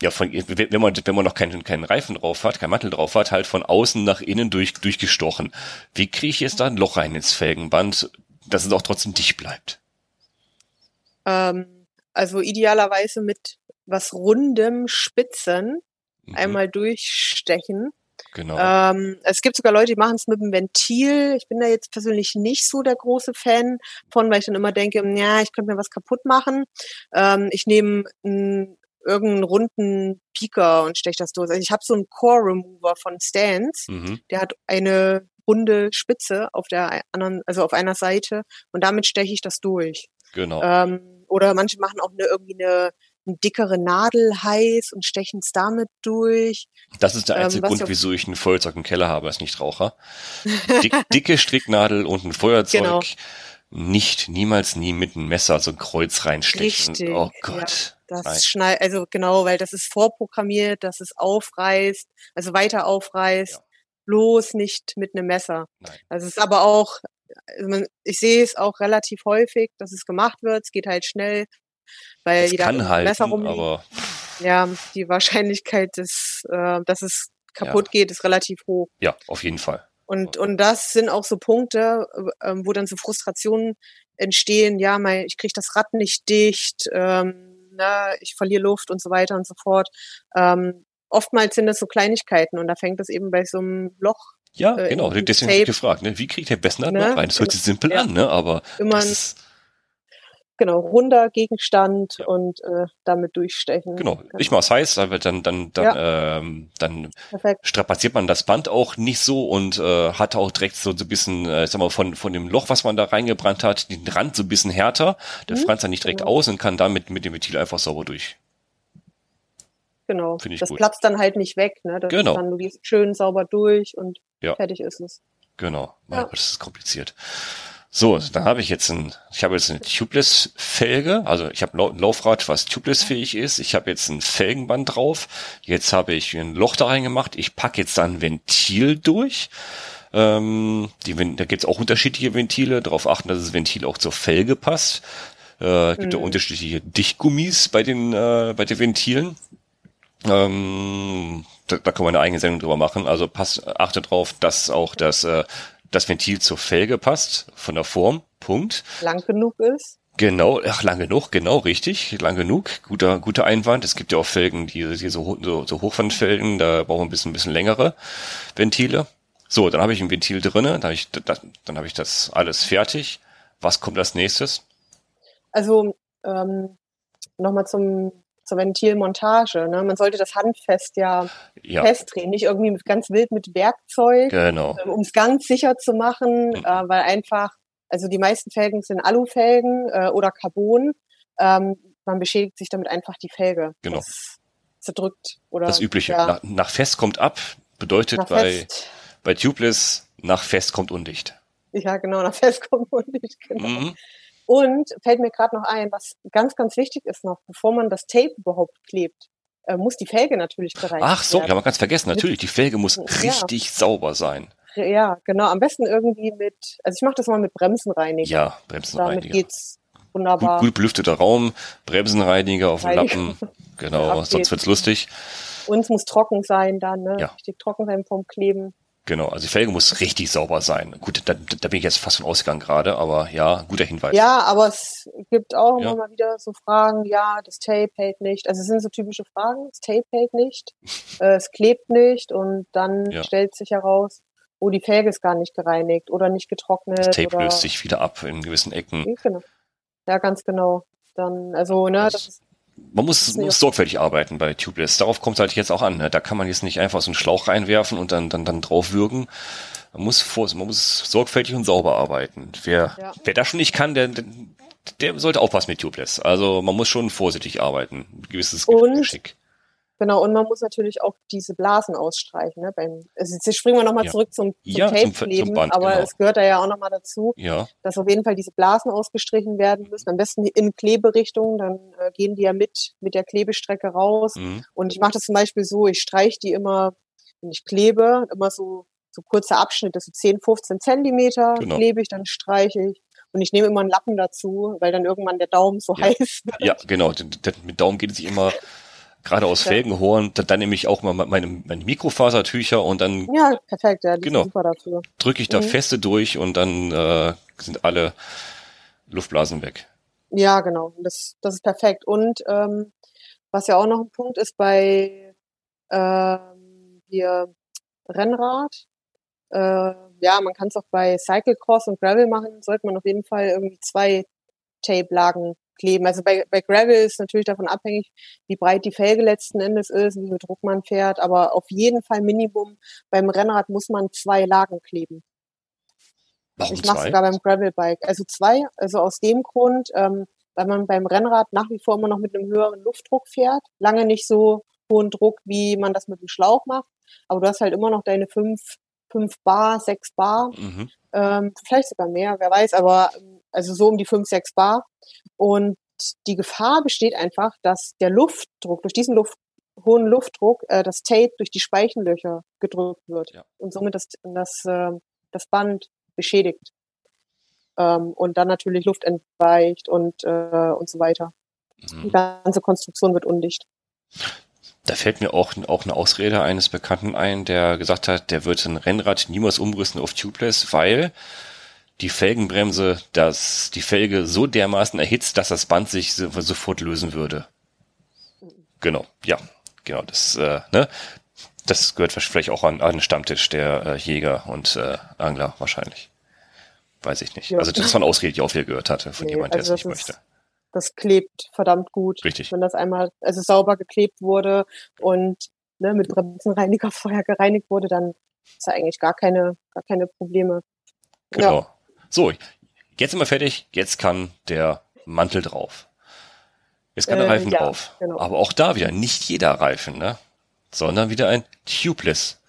ja, von, wenn man, wenn man noch keinen, keinen Reifen drauf hat, keinen Mantel drauf hat, halt von außen nach innen durch, durchgestochen. Wie kriege ich jetzt da ein Loch rein ins Felgenband, dass es auch trotzdem dicht bleibt? Ähm, also idealerweise mit was rundem Spitzen mhm. einmal durchstechen. Genau. Ähm, es gibt sogar Leute, die machen es mit einem Ventil. Ich bin da jetzt persönlich nicht so der große Fan von, weil ich dann immer denke, ja, ich könnte mir was kaputt machen. Ähm, ich nehme ein irgendeinen runden Pieker und steche das durch. Also ich habe so einen Core Remover von Stans, mhm. der hat eine runde Spitze auf der anderen, also auf einer Seite und damit steche ich das durch. Genau. Ähm, oder manche machen auch eine, irgendwie eine, eine dickere Nadel heiß und stechen es damit durch. Das ist der einzige ähm, Grund, wieso ich ein Feuerzeug im Keller habe als Nichtraucher. Dick, dicke Stricknadel und ein Feuerzeug. Genau. Nicht, niemals, nie mit einem Messer so ein Kreuz reinstechen. Richtig, oh Gott. Ja. Das schneidet, also genau, weil das ist vorprogrammiert, dass es aufreißt, also weiter aufreißt, ja. bloß nicht mit einem Messer. Nein. Also es ist aber auch, also man, ich sehe es auch relativ häufig, dass es gemacht wird. Es geht halt schnell, weil das jeder kann halten, Messer rumliegt. aber ja, die Wahrscheinlichkeit, dass, äh, dass es kaputt ja. geht, ist relativ hoch. Ja, auf jeden Fall. Und, und das sind auch so Punkte, äh, wo dann so Frustrationen entstehen, ja, mein, ich kriege das Rad nicht dicht, ähm, ne, ich verliere Luft und so weiter und so fort. Ähm, oftmals sind das so Kleinigkeiten und da fängt es eben bei so einem Loch ja, äh, genau. Deswegen habe ich gefragt, ne? wie kriegt der besten ne? noch rein? Das hört sich simpel ja. an, ne? aber Immer das ist genau runder Gegenstand ja. und äh, damit durchstechen. Genau. genau. Ich mach's heiß, dann dann dann dann, ja. ähm, dann strapaziert man das Band auch nicht so und äh, hat auch direkt so, so ein bisschen, äh, sag mal, von von dem Loch, was man da reingebrannt hat, den Rand so ein bisschen härter. Der mhm. franzt dann nicht direkt genau. aus und kann damit mit dem Ventil einfach sauber durch. Genau. das gut. platzt dann halt nicht weg, ne? Das genau. Dann, du gehst schön sauber durch und ja. fertig ist es. Genau. Mein ja. Gott, das ist kompliziert. So, dann habe ich jetzt ein, ich habe jetzt eine Tubeless-Felge, also ich habe ein Laufrad, was tubeless-fähig ist. Ich habe jetzt ein Felgenband drauf. Jetzt habe ich ein Loch da reingemacht. Ich packe jetzt dann ein Ventil durch. Ähm, die, da gibt es auch unterschiedliche Ventile. Darauf achten, dass das Ventil auch zur Felge passt. Äh, gibt ja mhm. unterschiedliche Dichtgummis bei den äh, bei den Ventilen. Ähm, da, da kann man eine eigene Sendung drüber machen. Also passt, achte drauf, dass auch das äh, das Ventil zur Felge passt, von der Form, Punkt. Lang genug ist. Genau, ach, lang genug, genau, richtig, lang genug. Guter, guter Einwand. Es gibt ja auch Felgen, die, die so, so, so Hochwandfelgen, da brauchen wir ein bisschen, ein bisschen längere Ventile. So, dann habe ich ein Ventil drinne, dann habe ich, das, dann habe ich das alles fertig. Was kommt als nächstes? Also ähm, nochmal zum zur Ventilmontage. Ne? Man sollte das handfest ja, ja. festdrehen, nicht irgendwie mit, ganz wild mit Werkzeug, genau. ähm, um es ganz sicher zu machen, mhm. äh, weil einfach, also die meisten Felgen sind Alufelgen äh, oder Carbon. Ähm, man beschädigt sich damit einfach die Felge. Genau. Das zerdrückt oder das Übliche. Ja. Nach, nach, fest kommt ab bedeutet nach bei fest. bei Tubeless nach fest kommt undicht. Ja, genau, nach fest kommt undicht. Genau. Mhm. Und fällt mir gerade noch ein, was ganz, ganz wichtig ist noch, bevor man das Tape überhaupt klebt, äh, muss die Felge natürlich bereinigt Ach so, werden. ja, man ganz vergessen, natürlich, die Felge muss richtig ja. sauber sein. Ja, genau, am besten irgendwie mit, also ich mache das mal mit Bremsenreiniger. Ja, Bremsenreiniger. Damit geht's wunderbar. Gut, gut belüfteter Raum, Bremsenreiniger auf dem Lappen, genau, ja, sonst wird's lustig. Und es muss trocken sein dann, ne? Ja. Richtig trocken sein vom Kleben. Genau, also die Felge muss richtig sauber sein. Gut, da, da bin ich jetzt fast von ausgegangen gerade, aber ja, guter Hinweis. Ja, aber es gibt auch ja. immer mal wieder so Fragen, ja, das Tape hält nicht. Also es sind so typische Fragen, das Tape hält nicht, äh, es klebt nicht und dann ja. stellt sich heraus, oh, die Felge ist gar nicht gereinigt oder nicht getrocknet. Das Tape löst sich wieder ab in gewissen Ecken. Genau. Ja, ganz genau. dann, also, ne, das ist, man muss, muss sorgfältig arbeiten bei Tubeless. Darauf kommt es halt jetzt auch an. Ne? Da kann man jetzt nicht einfach so einen Schlauch reinwerfen und dann, dann, dann draufwürgen. Man muss, vor, man muss sorgfältig und sauber arbeiten. Wer, ja. wer das schon nicht kann, der, der sollte aufpassen mit Tubeless. Also man muss schon vorsichtig arbeiten. Ein gewisses und, Geschick. Genau, und man muss natürlich auch diese Blasen ausstreichen. Ne? Beim, also jetzt springen wir nochmal ja. zurück zum, zum ja, Tape-Kleben, Band, aber genau. es gehört da ja auch nochmal dazu, ja. dass auf jeden Fall diese Blasen ausgestrichen werden müssen. Am besten in Kleberichtung, dann äh, gehen die ja mit, mit der Klebestrecke raus. Mhm. Und ich mache das zum Beispiel so, ich streiche die immer, wenn ich klebe, immer so, so kurze Abschnitte, so 10, 15 Zentimeter genau. klebe ich, dann streiche ich. Und ich nehme immer einen Lappen dazu, weil dann irgendwann der Daumen so ja. heiß wird. Ja, genau. Mit Daumen geht es sich immer gerade aus Felgenhorn, dann, dann nehme ich auch mal meine, meine Mikrofasertücher und dann ja perfekt, ja, genau, drücke ich da mhm. feste durch und dann äh, sind alle Luftblasen weg. Ja, genau, das, das ist perfekt. Und ähm, was ja auch noch ein Punkt ist bei ähm, hier Rennrad, äh, ja, man kann es auch bei Cyclecross und Gravel machen, sollte man auf jeden Fall irgendwie zwei Tape-Lagen kleben. Also bei, bei Gravel ist natürlich davon abhängig, wie breit die Felge letzten Endes ist, wie viel Druck man fährt, aber auf jeden Fall Minimum. Beim Rennrad muss man zwei Lagen kleben. Warum ich mache sogar beim Gravelbike. Also zwei, also aus dem Grund, ähm, weil man beim Rennrad nach wie vor immer noch mit einem höheren Luftdruck fährt. Lange nicht so hohen Druck, wie man das mit dem Schlauch macht. Aber du hast halt immer noch deine fünf, fünf Bar, sechs Bar. Mhm. Ähm, vielleicht sogar mehr, wer weiß, aber also so um die fünf, sechs Bar. Und die Gefahr besteht einfach, dass der Luftdruck, durch diesen Luft, hohen Luftdruck, äh, das Tape durch die Speichenlöcher gedrückt wird ja. und somit das, das, äh, das Band beschädigt. Ähm, und dann natürlich Luft entweicht und, äh, und so weiter. Mhm. Die ganze Konstruktion wird undicht. Da fällt mir auch, auch eine Ausrede eines Bekannten ein, der gesagt hat, der wird ein Rennrad niemals umrüsten auf Tubeless, weil die Felgenbremse, dass die Felge so dermaßen erhitzt, dass das Band sich so, sofort lösen würde. Genau, ja, genau, das, äh, ne, das gehört vielleicht auch an, an den Stammtisch der äh, Jäger und äh, Angler wahrscheinlich. Weiß ich nicht. Ja. Also das war eine Ausrede, die ich auch wieder gehört hatte von nee, jemand, der also es nicht ist, möchte. Das klebt verdammt gut. Richtig. Wenn das einmal, also sauber geklebt wurde und ne, mit Bremsenreiniger vorher gereinigt wurde, dann ist da eigentlich gar keine, gar keine Probleme. Genau. Ja. So, jetzt sind wir fertig. Jetzt kann der Mantel drauf. Jetzt kann der äh, Reifen ja, drauf. Genau. Aber auch da wieder nicht jeder Reifen, ne? Sondern wieder ein Tubeless.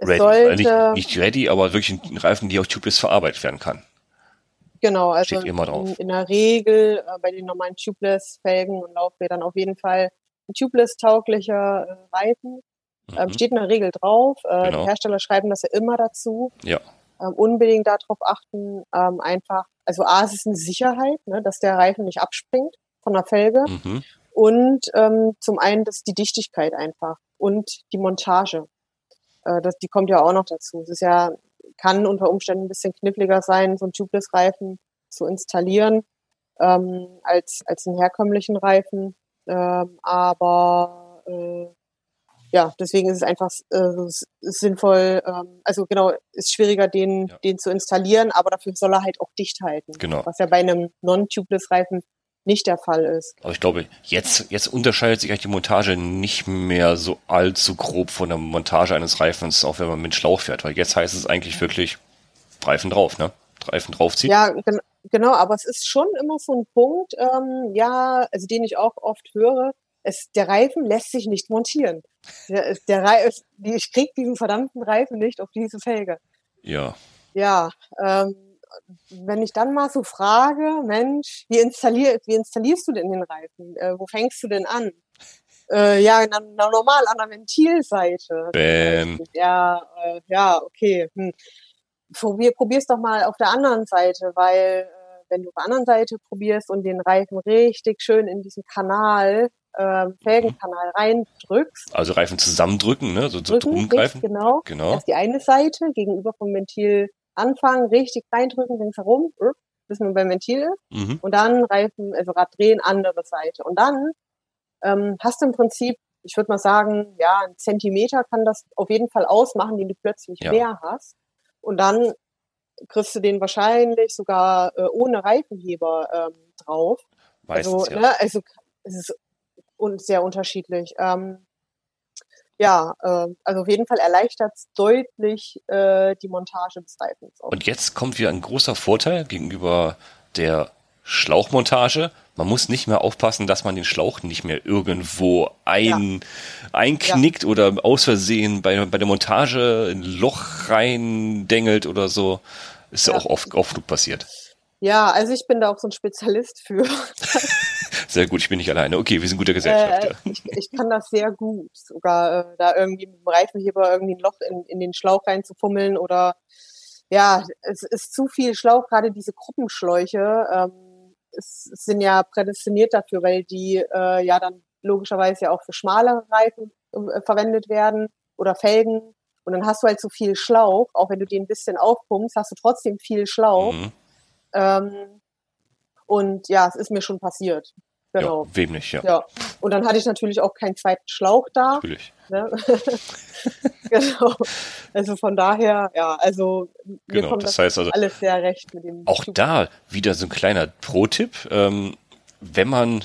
Ready. Sollte, nicht, nicht, ready, aber wirklich ein Reifen, die auch tubeless verarbeitet werden kann. Genau, also in, in, der Regel äh, bei den normalen Tubeless-Felgen und Laufrädern auf jeden Fall ein tubeless-tauglicher äh, Reifen. Mhm. Ähm, steht in der Regel drauf. Äh, genau. Die Hersteller schreiben das ja immer dazu. Ja ähm, unbedingt darauf achten, ähm, einfach, also A, es ist eine Sicherheit, ne, dass der Reifen nicht abspringt von der Felge. Mhm. Und ähm, zum einen das die Dichtigkeit einfach und die Montage. Äh, das, die kommt ja auch noch dazu. Es ist ja, kann unter Umständen ein bisschen kniffliger sein, so einen Tubeless-Reifen zu installieren, ähm, als, als einen herkömmlichen Reifen. Ähm, aber äh, ja, deswegen ist es einfach äh, sinnvoll, ähm, also genau, ist schwieriger, den, ja. den zu installieren, aber dafür soll er halt auch dicht halten. Genau. Was ja bei einem Non-Tubeless-Reifen nicht der Fall ist. Aber ich glaube, jetzt, jetzt unterscheidet sich eigentlich die Montage nicht mehr so allzu grob von der Montage eines Reifens, auch wenn man mit Schlauch fährt, weil jetzt heißt es eigentlich wirklich Reifen drauf, ne? Reifen draufziehen. Ja, gen genau, aber es ist schon immer so ein Punkt, ähm, ja, also den ich auch oft höre, es, der Reifen lässt sich nicht montieren. Der, der Reifen, ich krieg diesen verdammten Reifen nicht auf diese Felge. Ja. Ja, ähm, wenn ich dann mal so frage, Mensch, wie, installier, wie installierst du denn den Reifen? Äh, wo fängst du denn an? Äh, ja, na, na, normal an der Ventilseite. Bäm. Ja, äh, ja, okay. Hm. Probier, probier's doch mal auf der anderen Seite, weil äh, wenn du auf der anderen Seite probierst und den Reifen richtig schön in diesen Kanal äh, Felgenkanal reindrückst. Also Reifen zusammendrücken, ne? So, so drum greifen. Genau. genau. Erst die eine Seite gegenüber vom Ventil anfangen, richtig reindrücken, ringsherum, bis man beim Ventil ist. Mhm. Und dann Reifen, also Rad drehen, andere Seite. Und dann ähm, hast du im Prinzip, ich würde mal sagen, ja, ein Zentimeter kann das auf jeden Fall ausmachen, den du plötzlich ja. mehr hast. Und dann kriegst du den wahrscheinlich sogar äh, ohne Reifenheber ähm, drauf. Meistens, also, ja. ne, also es ist un sehr unterschiedlich. Ähm, ja, äh, also auf jeden Fall erleichtert es deutlich äh, die Montage des Reifens. auch. Und jetzt kommt wieder ein großer Vorteil gegenüber der Schlauchmontage. Man muss nicht mehr aufpassen, dass man den Schlauch nicht mehr irgendwo ein, einknickt oder aus Versehen bei, bei der Montage ein Loch reindengelt oder so. Ist ja, Ja. auch oft, oft passiert. Ja, also ich bin da auch so ein Spezialist für. Sehr gut, ich bin nicht alleine. Okay, wir sind gute Gesellschaft. Äh, ja. ich, ich kann das sehr gut, sogar äh, da irgendwie mit dem Reifenheber irgendwie ein Loch in, in den Schlauch reinzufummeln oder ja, es ist zu viel Schlauch, gerade diese Gruppenschläuche ähm, es, es sind ja prädestiniert dafür, weil die äh, ja dann logischerweise ja auch für schmale Reifen äh, verwendet werden oder Felgen und dann hast du halt so viel Schlauch, auch wenn du den ein bisschen aufpumpst, hast du trotzdem viel Schlauch Mhm. ähm, und ja, es ist mir schon passiert. Genau. Ja, wem nicht, ja. Ja, und dann hatte ich natürlich auch keinen zweiten Schlauch da. Natürlich. Ne? genau. Also von daher, ja, also mir Genau, kommt das das, heißt also, alles sehr recht mit dem. Auch Tube. da wieder so ein kleiner Pro-Tipp. Ähm, wenn man,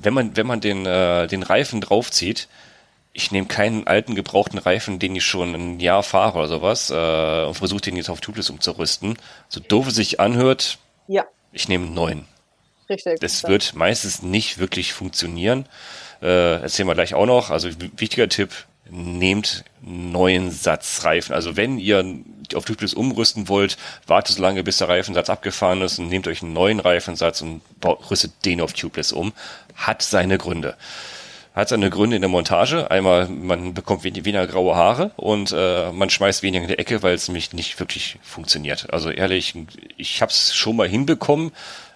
wenn man, wenn man den, äh, den Reifen draufzieht, ich nehme keinen alten gebrauchten Reifen, den ich schon ein Jahr fahre oder sowas, äh, und versuche den jetzt auf Tubeless umzurüsten. So doof es sich anhört, Ja, ich nehme einen neuen. Richtig. Das wird meistens nicht wirklich funktionieren. Äh, erzählen wir gleich auch noch. Also wichtiger Tipp, nehmt neuen Satz Reifen. Also wenn ihr auf Tubeless umrüsten wollt, wartet so lange, bis der Reifensatz abgefahren ist und nehmt euch einen neuen Reifensatz und rüstet den auf Tubeless um. Hat seine Gründe. Hat seine Gründe in der Montage. Einmal, man bekommt wen- weniger graue Haare und äh, man schmeißt weniger in die Ecke, weil es nämlich nicht wirklich funktioniert. Also ehrlich, ich habe es schon mal hinbekommen,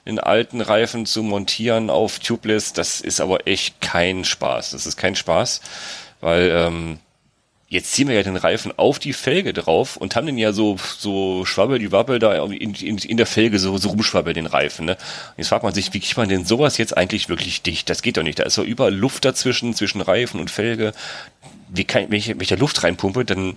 in alten Reifen zu montieren auf Tubeless. Das ist aber echt kein Spaß. Das ist kein Spaß, weil ähm, jetzt ziehen wir ja den Reifen auf die Felge drauf und haben den ja so, so schwabbel die Wabbel da in, in, in der Felge so, so rumschwabbel den Reifen. Ne? Und jetzt fragt man sich, wie kriegt man denn sowas jetzt eigentlich wirklich dicht? Das geht doch nicht. Da ist doch überall Luft dazwischen, zwischen Reifen und Felge. Wie kann, wenn ich, wenn ich da Luft reinpumpe, dann,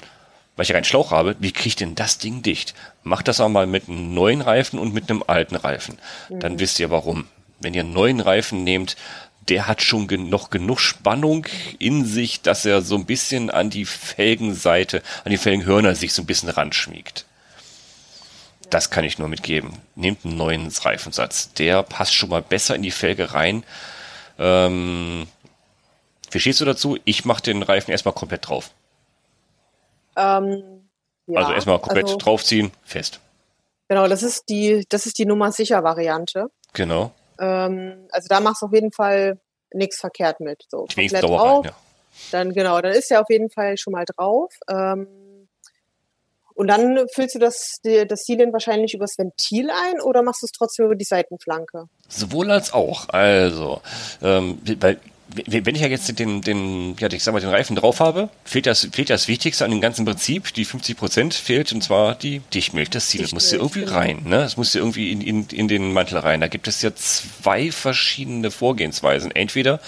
weil ich ja keinen Schlauch habe, wie kriege ich denn das Ding dicht? Macht das auch mal mit einem neuen Reifen und mit einem alten Reifen. Dann wisst ihr warum. Wenn ihr einen neuen Reifen nehmt, der hat schon gen noch genug Spannung in sich, dass er so ein bisschen an die Felgenseite, an die Felgenhörner sich so ein bisschen ranschmiegt. Das kann ich nur mitgeben. Nehmt einen neuen Reifensatz. Der passt schon mal besser in die Felge rein. Ähm, wie stehst du dazu? Ich mache den Reifen erstmal komplett drauf. Ähm, ja, also erstmal komplett also, draufziehen, fest. Genau, das ist die, das ist die Nummer sicher Variante. Genau. Ähm, also da machst du auf jeden Fall nichts verkehrt mit. So wenigstens komplett Dauer rein, drauf. ja. Dann genau, dann ist er auf jeden Fall schon mal drauf. Ähm, und dann füllst du das, das Sealant wahrscheinlich übers Ventil ein oder machst du es trotzdem über die Seitenflanke? Sowohl als auch. Also, ähm, weil wenn ich ja jetzt den, den, ja, ich sag mal, den Reifen drauf habe, fehlt das, fehlt das Wichtigste an dem ganzen Prinzip. Die 50 Prozent fehlt, und zwar die Dichtmilch. Das Ziel, das muss ja irgendwie genau. rein, ne? Das muss ja irgendwie in, in, in den Mantel rein. Da gibt es ja zwei verschiedene Vorgehensweisen. Entweder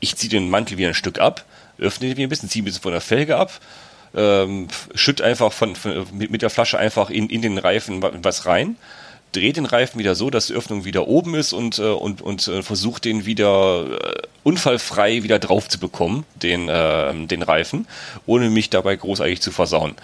ich ziehe den Mantel wieder ein Stück ab, öffne den wieder ein bisschen, ziehe ein bisschen von der Felge ab, ähm, schütt einfach von, von mit, mit der Flasche einfach in, in den Reifen wa- was rein, dreht den Reifen wieder so, dass die Öffnung wieder oben ist und, äh, und, und äh, versucht den wieder äh, unfallfrei wieder drauf zu bekommen, den, äh, den Reifen, ohne mich dabei großartig zu versauen.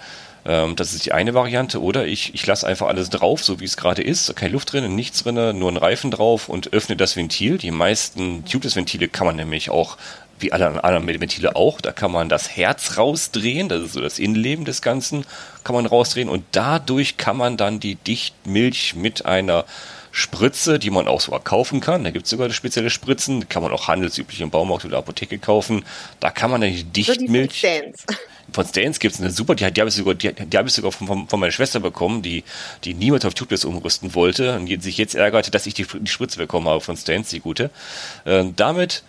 Ähm, das ist die eine Variante. Oder ich, ich lasse einfach alles drauf, so wie es gerade ist. Keine Luft drin, nichts drin, nur ein Reifen drauf und öffne das Ventil. Die meisten Tubeless-Ventile kann man nämlich auch, wie alle anderen Ventile auch, da kann man das Herz rausdrehen. Das ist so das Innenleben des Ganzen, kann man rausdrehen. Und dadurch kann man dann die Dichtmilch mit einer Spritze, die man auch sogar kaufen kann. Da gibt es sogar spezielle Spritzen, die kann man auch handelsüblich im Baumarkt oder Apotheke kaufen. Da kann man dann die Oder die von Dichtmilch. Von Stans gibt es eine super, die, die habe ich sogar, die, die habe ich sogar von, von, von meiner Schwester bekommen, die, die niemals auf Tubeless umrüsten wollte und die sich jetzt ärgerte, dass ich die, die Spritze bekommen habe von Stans, die gute. Ähm, damit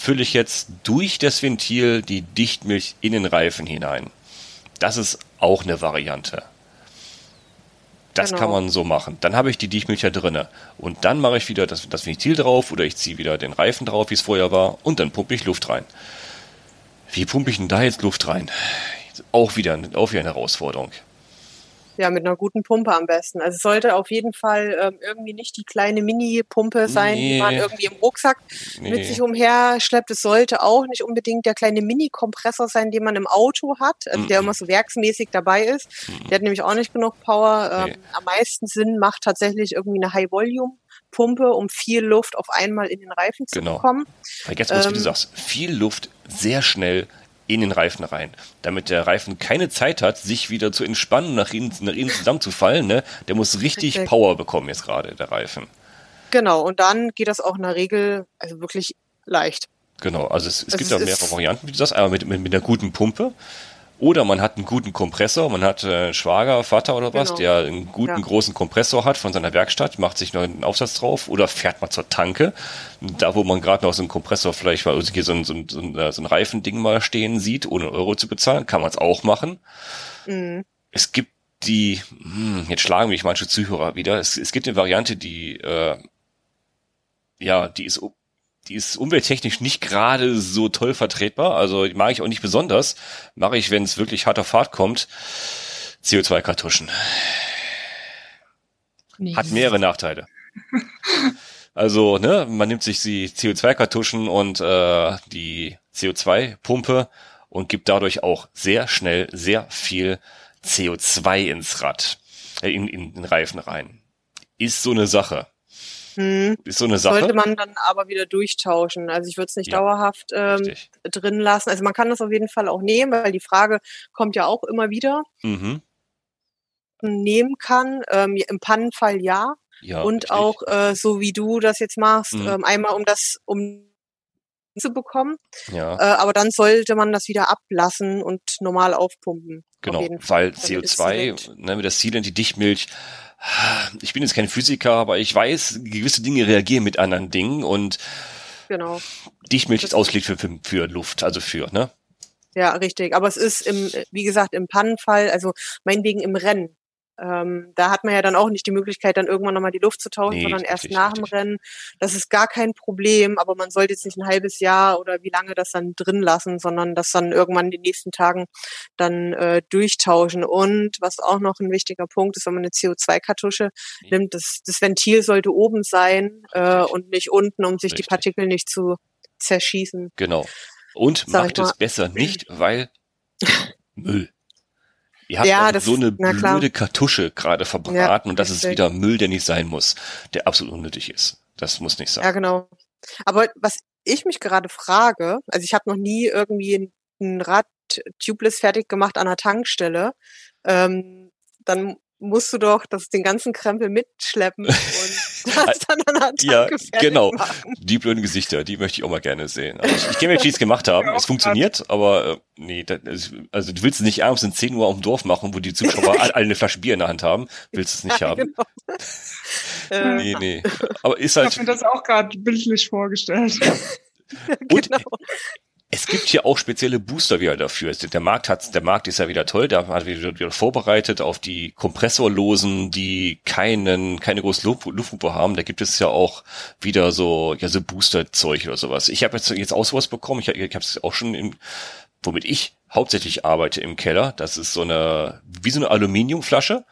fülle ich jetzt durch das Ventil die Dichtmilch in den Reifen hinein. Das ist auch eine Variante. Das Genau. kann man so machen. Dann habe ich die Dichtmilch ja drinne. Und dann mache ich wieder das, das Ventil drauf oder ich ziehe wieder den Reifen drauf, wie es vorher war, und dann pumpe ich Luft rein. Wie pumpe ich denn da jetzt Luft rein? Auch wieder, auch wieder eine Herausforderung. Ja, mit einer guten Pumpe am besten. Also es sollte auf jeden Fall ähm, irgendwie nicht die kleine Mini-Pumpe sein, die man Nee. irgendwie im Rucksack mit sich umherschleppt. Es sollte auch nicht unbedingt der kleine Mini-Kompressor sein, den man im Auto hat, also der immer so werksmäßig dabei ist. Der hat nämlich auch nicht genug Power. Ähm, Nee. Am meisten Sinn macht tatsächlich irgendwie eine High-Volume-Pumpe, um viel Luft auf einmal in den Reifen zu Genau. bekommen. Weil jetzt muss, wie du Ähm, sagst, viel Luft sehr schnell in den Reifen rein. Damit der Reifen keine Zeit hat, sich wieder zu entspannen, nach innen, nach innen zusammenzufallen. Ne? Der muss richtig Richtig. Power bekommen jetzt gerade, der Reifen. Genau, und dann geht das auch in der Regel also wirklich leicht. Genau, also es, es Also gibt es ja mehrere Varianten, wie du sagst, einmal mit, mit, mit einer guten Pumpe. Oder man hat einen guten Kompressor, man hat äh, einen Schwager, Vater oder was, Genau. der einen guten Ja. großen Kompressor hat von seiner Werkstatt, macht sich noch einen Aufsatz drauf oder fährt mal zur Tanke. Da, wo man gerade noch so einen Kompressor vielleicht mal, also hier so ein, so ein, so ein, äh, so ein Reifending mal stehen sieht, ohne Euro zu bezahlen, kann man es auch machen. Mhm. Es gibt die, hm, jetzt schlagen mich manche Zuhörer wieder, es, es gibt eine Variante, die, äh, ja, die ist, die ist umwelttechnisch nicht gerade so toll vertretbar, also die mag ich auch nicht besonders, mache ich, wenn es wirklich hart auf Fahrt kommt, CO2-Kartuschen. Nee. Hat mehrere Nachteile. Also, ne, man nimmt sich die CO2-Kartuschen und äh, die CO2-Pumpe und gibt dadurch auch sehr schnell sehr viel CO2 ins Rad, äh, in, in den Reifen rein. Ist so eine Sache. Hm. Ist so eine Sache. Sollte man dann aber wieder durchtauschen. Also ich würde es nicht Ja, dauerhaft ähm, drin lassen. Also man kann das auf jeden Fall auch nehmen, weil die Frage kommt ja auch immer wieder. Mhm. Nehmen kann, ähm, im Pannenfall ja. Ja, und richtig. auch äh, so wie du das jetzt machst, Mhm. ähm, einmal um das um zu bekommen, Ja, äh, aber dann sollte man das wieder ablassen und normal aufpumpen. auf genau. Fall. Weil damit es CO2, direkt- ne, mit der Sealant, die Dichtmilch, ich bin jetzt kein Physiker, aber ich weiß, gewisse Dinge reagieren mit anderen Dingen und Genau. Dichtmilch ist ausgelegt für, für, für Luft, also für, ne? Ja, richtig. Aber es ist im, wie gesagt, im Pannenfall, also meinetwegen im Rennen. Ähm, da hat man ja dann auch nicht die Möglichkeit, dann irgendwann nochmal die Luft zu tauschen, Nee, sondern erst nach dem. Rennen. Das ist gar kein Problem, aber man sollte jetzt nicht ein halbes Jahr oder wie lange das dann drin lassen, sondern das dann irgendwann in den nächsten Tagen dann äh, durchtauschen. Und was auch noch ein wichtiger Punkt ist, wenn man eine CO2-Kartusche nimmt, das, das Ventil sollte oben sein äh, und nicht unten, um sich Richtig. die Partikel nicht zu zerschießen. Genau. Und Sag macht es besser nicht, weil Müll. Ihr habt Ja, so eine blöde Kartusche gerade verbraten und das ist richtig. wieder Müll, der nicht sein muss, der absolut unnötig ist. Das muss nicht sein. Ja, genau. Aber was ich mich gerade frage, also ich habe noch nie irgendwie ein- Rad tubeless fertig gemacht an einer Tankstelle, ähm, dann musst du doch das den ganzen Krempel mitschleppen und das dann an der Tanke Ja, genau. machen. Die blöden Gesichter, die möchte ich auch mal gerne sehen. Also ich, ich kenne welche, die es gemacht haben. Es funktioniert, aber äh, nee, das, ist- also du willst es nicht abends um 10 Uhr auf dem Dorf machen, wo die Zuschauer alle eine Flasche Bier in der Hand haben. Willst es nicht Ja, haben. genau. äh, Nee, nee. Aber ist Ich habe halt, mir das auch gerade bildlich vorgestellt. Und genau. Es gibt hier auch spezielle Booster wieder dafür. Der Markt hat, der Markt ist ja wieder toll, der hat wieder, vorbereitet auf die Kompressorlosen, die keinen, keine große Luft- Luftpumpe haben. Da gibt es ja auch wieder so, ja, so Booster-Zeug oder sowas. Ich habe jetzt, jetzt auch sowas bekommen. Ich, ich habe es auch schon im, womit ich hauptsächlich arbeite im Keller. Das ist so eine, wie so eine Aluminiumflasche.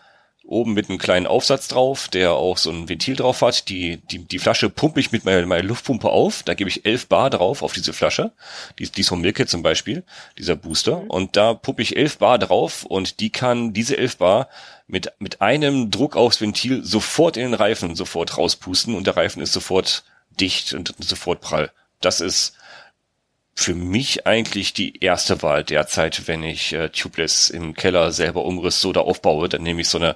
Oben mit einem kleinen Aufsatz drauf, der auch so ein Ventil drauf hat. Die, die, die Flasche pumpe ich mit meiner, meiner Luftpumpe auf. Da gebe ich 11 Bar drauf auf diese Flasche. Die, die ist von Milke zum Beispiel, dieser Booster. Und da pumpe ich 11 Bar drauf und die kann diese 11 Bar mit, mit einem Druck aufs Ventil sofort in den Reifen sofort rauspusten und der Reifen ist sofort dicht und sofort prall. Das ist für mich eigentlich die erste Wahl derzeit, wenn ich äh, Tubeless im Keller selber umriss oder aufbaue, dann nehme ich so eine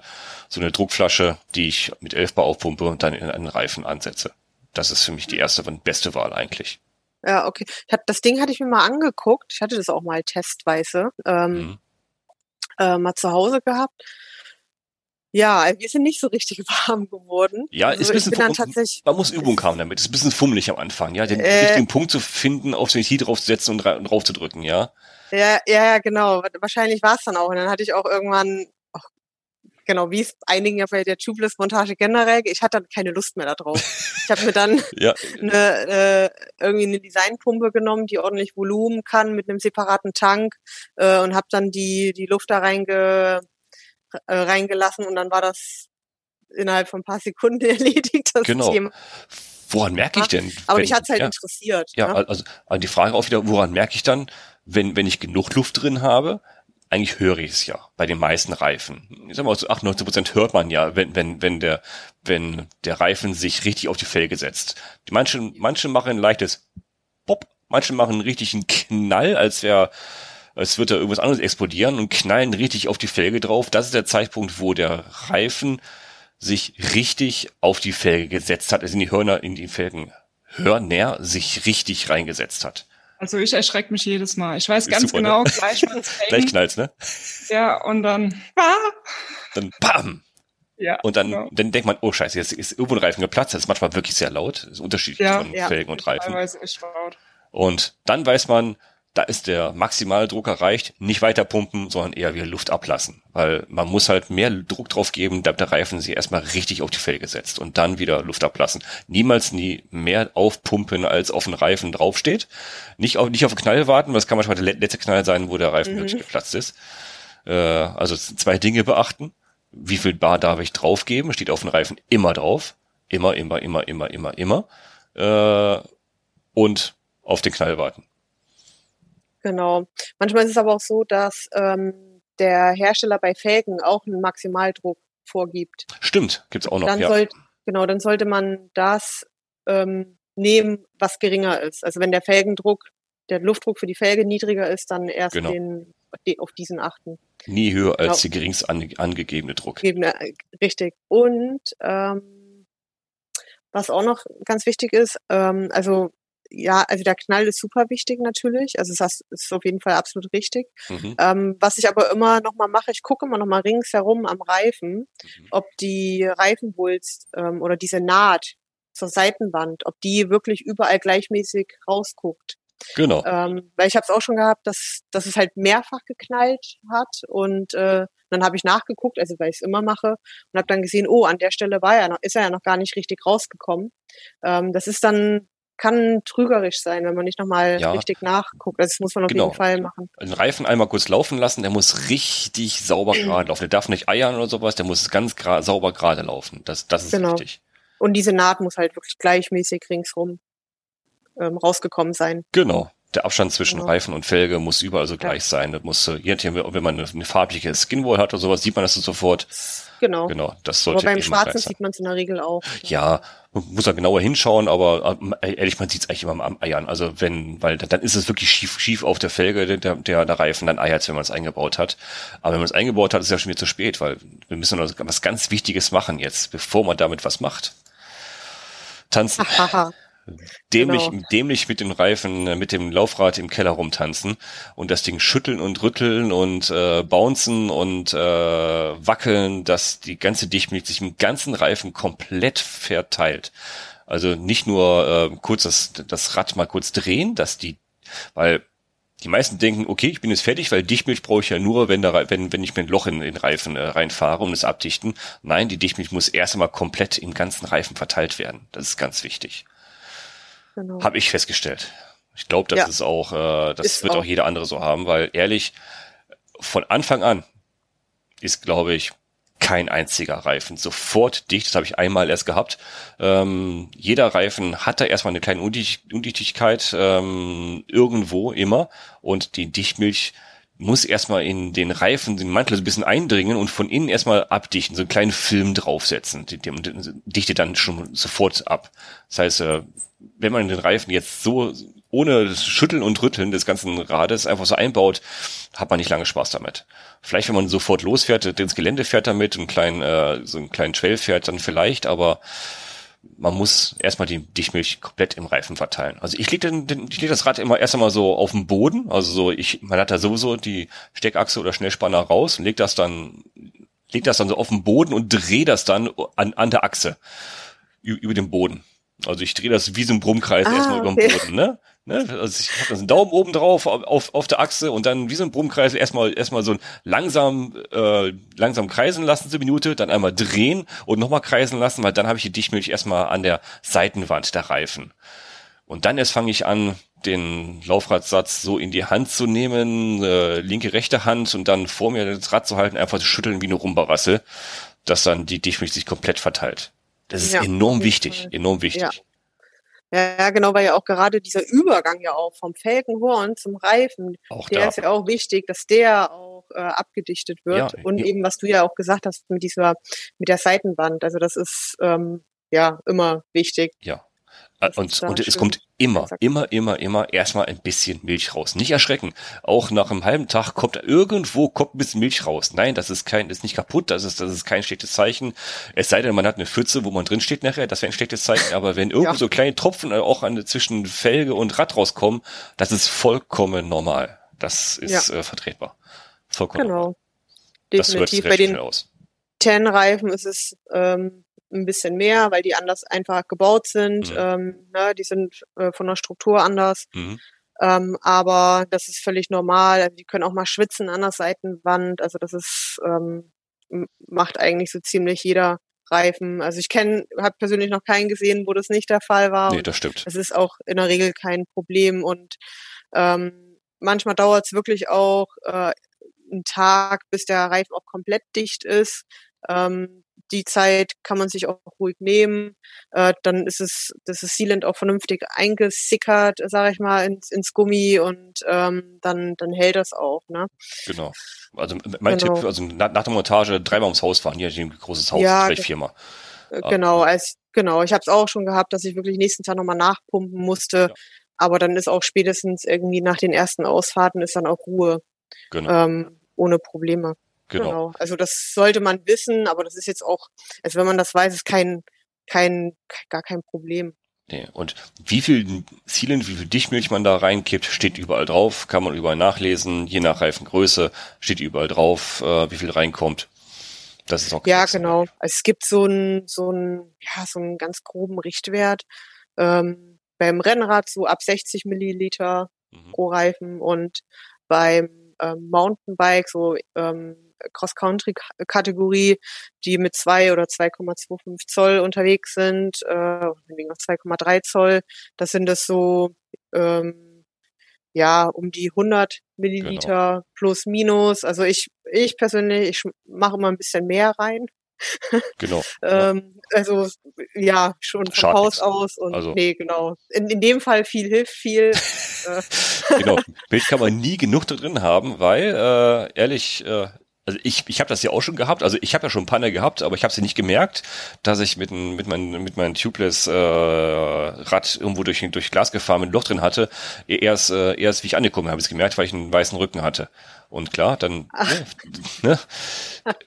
so eine Druckflasche, die ich mit 11 Bar aufpumpe und dann in einen Reifen ansetze. Das ist für mich die erste und beste Wahl eigentlich. Ja, okay. Hab, das Ding hatte ich mir mal angeguckt. Ich hatte das auch mal testweise ähm, Mhm. äh, mal zu Hause gehabt. Ja, wir sind nicht so richtig warm geworden. Ja, ist ein also bisschen dann tatsächlich Man muss Übung haben damit. Ist ein bisschen fummelig am Anfang, ja, den Äh. richtigen Punkt zu finden, aufs Ventil draufzusetzen und, ra- und raufzudrücken, ja. Ja, ja, ja, genau. Wahrscheinlich war es dann auch. Und dann hatte ich auch irgendwann, ach, genau, wie es einigen ja bei der Tubeless-Montage generell, ich hatte dann keine Lust mehr darauf. ich habe mir dann Ja, eine, äh, irgendwie eine Designpumpe genommen, die ordentlich Volumen kann mit einem separaten Tank äh, und habe dann die, die Luft da reinge, äh, reingelassen und dann war das innerhalb von ein paar Sekunden erledigt, das Genau. Thema. Woran merke ich denn? Aber mich hat's halt ja, interessiert. Ja, ne? also also die Frage auch wieder, woran merke ich dann, wenn, wenn ich genug Luft drin habe? Eigentlich höre ich es ja bei den meisten Reifen. Ich sag mal, zu 98 Prozent hört man ja, wenn, wenn, wenn der, wenn der Reifen sich richtig auf die Felge setzt. Die manche, manche machen ein leichtes Pop, manche machen einen richtigen Knall, als wäre, als würde da irgendwas anderes explodieren und knallen richtig auf die Felge drauf. Das ist der Zeitpunkt, wo der Reifen sich richtig auf die Felge gesetzt hat, also in die Hörner, in die Felgen Hörner sich richtig reingesetzt hat. Also ich erschrecke mich jedes Mal. Ich weiß Ist ganz super, ne? genau, gleich mal Gleich knallt's, ne? Ja, und dann, ah! Dann bam! Ja, Und dann, genau. dann denkt man, oh scheiße, jetzt ist irgendwo ein Reifen geplatzt. Das ist manchmal wirklich sehr laut. Das ist unterschiedlich Ja, von ja. Felgen und Reifen. teilweise echt laut. Und dann weiß man, da ist der Maximaldruck erreicht, nicht weiter pumpen, sondern eher wieder Luft ablassen. Weil man muss halt mehr Druck drauf geben, damit der Reifen sich erstmal richtig auf die Felge setzt und dann wieder Luft ablassen. Niemals nie mehr aufpumpen, als auf den Reifen draufsteht. Nicht auf, nicht auf den Knall warten, weil das kann manchmal der le- letzte Knall sein, wo der Reifen Mhm. wirklich geplatzt ist. Äh, also zwei Dinge beachten. Wie viel Bar darf ich draufgeben? Steht auf dem Reifen immer drauf. Immer, immer, immer, immer, immer, immer. Äh, und auf den Knall warten. Genau. Manchmal ist es aber auch so, dass ähm, der Hersteller bei Felgen auch einen Maximaldruck vorgibt. Stimmt, gibt's auch noch. dann ja. sollte genau, dann sollte man das ähm, nehmen, was geringer ist. Also wenn der Felgendruck, der Luftdruck für die Felge niedriger ist, dann erst Genau. den, auf diesen achten. Nie höher als Genau. der geringst ange angegebene Druck. Geben, äh, richtig. Und ähm, was auch noch ganz wichtig ist, ähm, also ja, also der Knall ist super wichtig natürlich. Also das ist auf jeden Fall absolut richtig. Mhm. Ähm, was ich aber immer noch mal mache, ich gucke immer noch mal ringsherum am Reifen, Mhm. ob die Reifenwulst ähm, oder diese Naht zur Seitenwand, ob die wirklich überall gleichmäßig rausguckt. Genau. Ähm, weil ich habe es auch schon gehabt, dass, dass es halt mehrfach geknallt hat und äh, dann habe ich nachgeguckt, also weil ich es immer mache und habe dann gesehen, oh, an der Stelle war er noch, ist er ja noch gar nicht richtig rausgekommen. Ähm, das ist dann kann trügerisch sein, wenn man nicht nochmal Ja. richtig nachguckt. Also das muss man auf Genau. jeden Fall machen. Den Reifen einmal kurz laufen lassen, der muss richtig sauber gerade laufen. Der darf nicht eiern oder sowas, der muss ganz gra sauber gerade laufen. Das, das ist Genau. wichtig. Und diese Naht muss halt wirklich gleichmäßig ringsrum ähm, rausgekommen sein. Genau. Der Abstand zwischen Genau. Reifen und Felge muss überall so gleich sein. Das muss, äh, je nachdem, wenn man eine, eine farbliche Skinwall hat oder sowas, sieht man das sofort. Genau. Genau, das Aber sollte beim immer Schwarzen sieht man es in der Regel auch. Ja, man muss da genauer hinschauen, aber äh, ehrlich, man sieht es eigentlich immer am Eiern. Also wenn, weil dann ist es wirklich schief, schief auf der Felge, der, der, der Reifen, dann eiert wenn man es eingebaut hat. Aber wenn man es eingebaut hat, ist es ja schon wieder zu spät, weil wir müssen noch was ganz Wichtiges machen jetzt, bevor man damit was macht. Tanzen. Dämlich, Genau. dämlich mit dem Reifen, äh, mit dem Laufrad im Keller rumtanzen und das Ding schütteln und rütteln und äh, bouncen und äh, wackeln, dass die ganze Dichtmilch sich im ganzen Reifen komplett verteilt. Also nicht nur äh, kurz das, das Rad mal kurz drehen, dass die, weil die meisten denken, okay, ich bin jetzt fertig, weil Dichtmilch brauche ich ja nur, wenn, Re- wenn, wenn ich mir ein Loch in den Reifen äh, reinfahre, um es abdichten. Nein, die Dichtmilch muss erst einmal komplett im ganzen Reifen verteilt werden. Das ist ganz wichtig. Genau. Habe ich festgestellt. Ich glaube, das Ja. ist auch, äh, das Ist wird auch. auch. jeder andere so haben, weil ehrlich, von Anfang an ist, glaube ich, kein einziger Reifen sofort dicht. Das habe ich einmal erst gehabt. Ähm, jeder Reifen hat da erstmal eine kleine Undicht Undichtigkeit ähm, irgendwo immer und die Dichtmilch muss erstmal in den Reifen, den Mantel so ein bisschen eindringen und von innen erstmal abdichten, so einen kleinen Film draufsetzen. Die, die, die dichtet dann schon sofort ab. Das heißt, äh, wenn man den Reifen jetzt so ohne das Schütteln und Rütteln des ganzen Rades einfach so einbaut, hat man nicht lange Spaß damit. Vielleicht, wenn man sofort losfährt, ins Gelände fährt damit, einen kleinen, äh, so einen kleinen Trail fährt, dann vielleicht, aber man muss erstmal die Dichtmilch komplett im Reifen verteilen. Also ich lege den, den, ich leg das Rad immer erst einmal so auf den Boden, also so ich, man hat da sowieso die Steckachse oder Schnellspanner raus und legt das dann, legt das dann so auf den Boden und drehe das dann an, an der Achse über den Boden. Also ich drehe das wie so ein Brummkreis Ah, erstmal über okay. den Boden, ne? ne? Also ich habe einen Daumen oben drauf auf, auf, auf der Achse und dann wie so ein Brummkreis erstmal erstmal so ein langsam äh, langsam kreisen lassen zur Minute, dann einmal drehen und nochmal kreisen lassen, weil dann habe ich die Dichtmilch erstmal an der Seitenwand der Reifen. Und dann erst fange ich an, den Laufradsatz so in die Hand zu nehmen, äh, linke, rechte Hand und dann vor mir das Rad zu halten, einfach zu schütteln wie eine Rumbarassel, dass dann die Dichtmilch sich komplett verteilt. Das ist ja, enorm wichtig, Fall. enorm wichtig. Ja. Ja, genau, weil ja auch gerade dieser Übergang ja auch vom Felgenhorn zum Reifen, auch der da. ist ja auch wichtig, dass der auch äh, abgedichtet wird. Ja, und ja. eben, was du ja auch gesagt hast mit dieser, mit der Seitenwand. Also das ist ähm, ja immer wichtig. Ja, und, und es kommt immer, immer, immer, immer erstmal ein bisschen Milch raus. Nicht erschrecken. Auch nach einem halben Tag kommt irgendwo kommt ein bisschen Milch raus. Nein, das ist kein, das ist nicht kaputt, das ist, das ist kein schlechtes Zeichen. Es sei denn, man hat eine Pfütze, wo man drin steht nachher, das wäre ein schlechtes Zeichen. Aber wenn irgendwo ja. so kleine Tropfen auch an, zwischen Felge und Rad rauskommen, das ist vollkommen normal. Das ist ja. äh, vertretbar. Vollkommen genau. Normal. Definitiv. Bei den Ten-Reifen ist es ähm, ein bisschen mehr, weil die anders einfach gebaut sind. Mhm. Ähm, ne, die sind äh, von der Struktur anders. Mhm. Ähm, aber das ist völlig normal. Also die können auch mal schwitzen an der Seitenwand. Also das ist ähm, macht eigentlich so ziemlich jeder Reifen. Also ich kenne, habe persönlich noch keinen gesehen, wo das nicht der Fall war. Nee, das stimmt. Es ist auch in der Regel kein Problem und ähm, manchmal dauert es wirklich auch äh, einen Tag, bis der Reifen auch komplett dicht ist. Ähm, die Zeit kann man sich auch ruhig nehmen. Äh, dann ist es, das ist Sealant auch vernünftig eingesickert, sage ich mal, ins, ins Gummi und ähm, dann, dann hält das auch. Ne? Genau. Also mein genau. Tipp, also nach, der Montage dreimal ums Haus fahren, hier ein großes Haus, ja, vielleicht viermal. Äh, genau, als genau. Ich habe es auch schon gehabt, dass ich wirklich nächsten Tag nochmal nachpumpen musste. Ja. Aber dann ist auch spätestens irgendwie nach den ersten Ausfahrten ist dann auch Ruhe. Genau. Ähm, ohne Probleme. Genau. genau. Also das sollte man wissen, aber das ist jetzt auch, also wenn man das weiß, ist kein, kein, gar kein Problem. Nee. Und wie viel Sealant, wie viel Dichtmilch man da reinkippt, steht überall drauf, kann man überall nachlesen, je nach Reifengröße steht überall drauf, äh, wie viel reinkommt. Das ist auch Ja, genau. Also es gibt so einen, so einen, ja, so einen ganz groben Richtwert. Ähm, beim Rennrad so ab 60 Milliliter mhm. pro Reifen und beim ähm, Mountainbike so ähm, Cross-Country-Kategorie, die mit zwei oder 2,25 Zoll unterwegs sind, äh, noch 2,3 Zoll. Das sind das so, ähm, ja, um die 100 Milliliter genau. plus minus. Also ich, ich persönlich, ich mache immer ein bisschen mehr rein. Genau. ähm, also ja, schon Schadet Haus aus und also. nee, genau. In, in dem Fall viel hilft viel. Äh. genau. Bild kann man nie genug da drin haben, weil äh, ehrlich, äh, also ich, ich habe das ja auch schon gehabt, also ich habe ja schon Panne gehabt, aber ich habe sie nicht gemerkt, dass ich mit, mit, mein, mit meinem Tubeless äh, Rad irgendwo durch, durch Glas gefahren mit Loch drin hatte. Erst, äh, erst wie ich angekommen habe, ich es gemerkt, weil ich einen weißen Rücken hatte. Und klar, dann, ne, ne,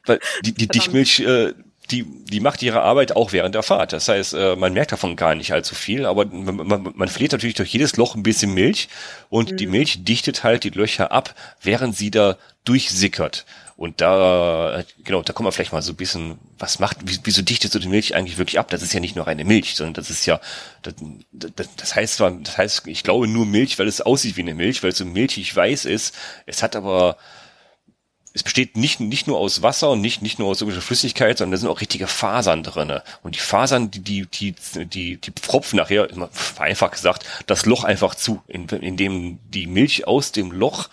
weil die, die Dichtmilch, äh, die, die macht ihre Arbeit auch während der Fahrt. Das heißt, äh, man merkt davon gar nicht allzu viel, aber man, man, man verliert natürlich durch jedes Loch ein bisschen Milch und mhm. die Milch dichtet halt die Löcher ab, während sie da durchsickert. Und da, genau, da kommen wir vielleicht mal so ein bisschen, was macht, wieso dichtet so die Milch eigentlich wirklich ab? Das ist ja nicht nur reine Milch, sondern das ist ja, das, das, das heißt zwar, das heißt, ich glaube nur Milch, weil es aussieht wie eine Milch, weil es so milchig weiß ist. Es hat aber, es besteht nicht, nicht nur aus Wasser und nicht, nicht nur aus irgendwelcher Flüssigkeit, sondern da sind auch richtige Fasern drinne. Und die Fasern, die, die, die, die, die pfropfen nachher, einfach gesagt, das Loch einfach zu, in, in dem die Milch aus dem Loch,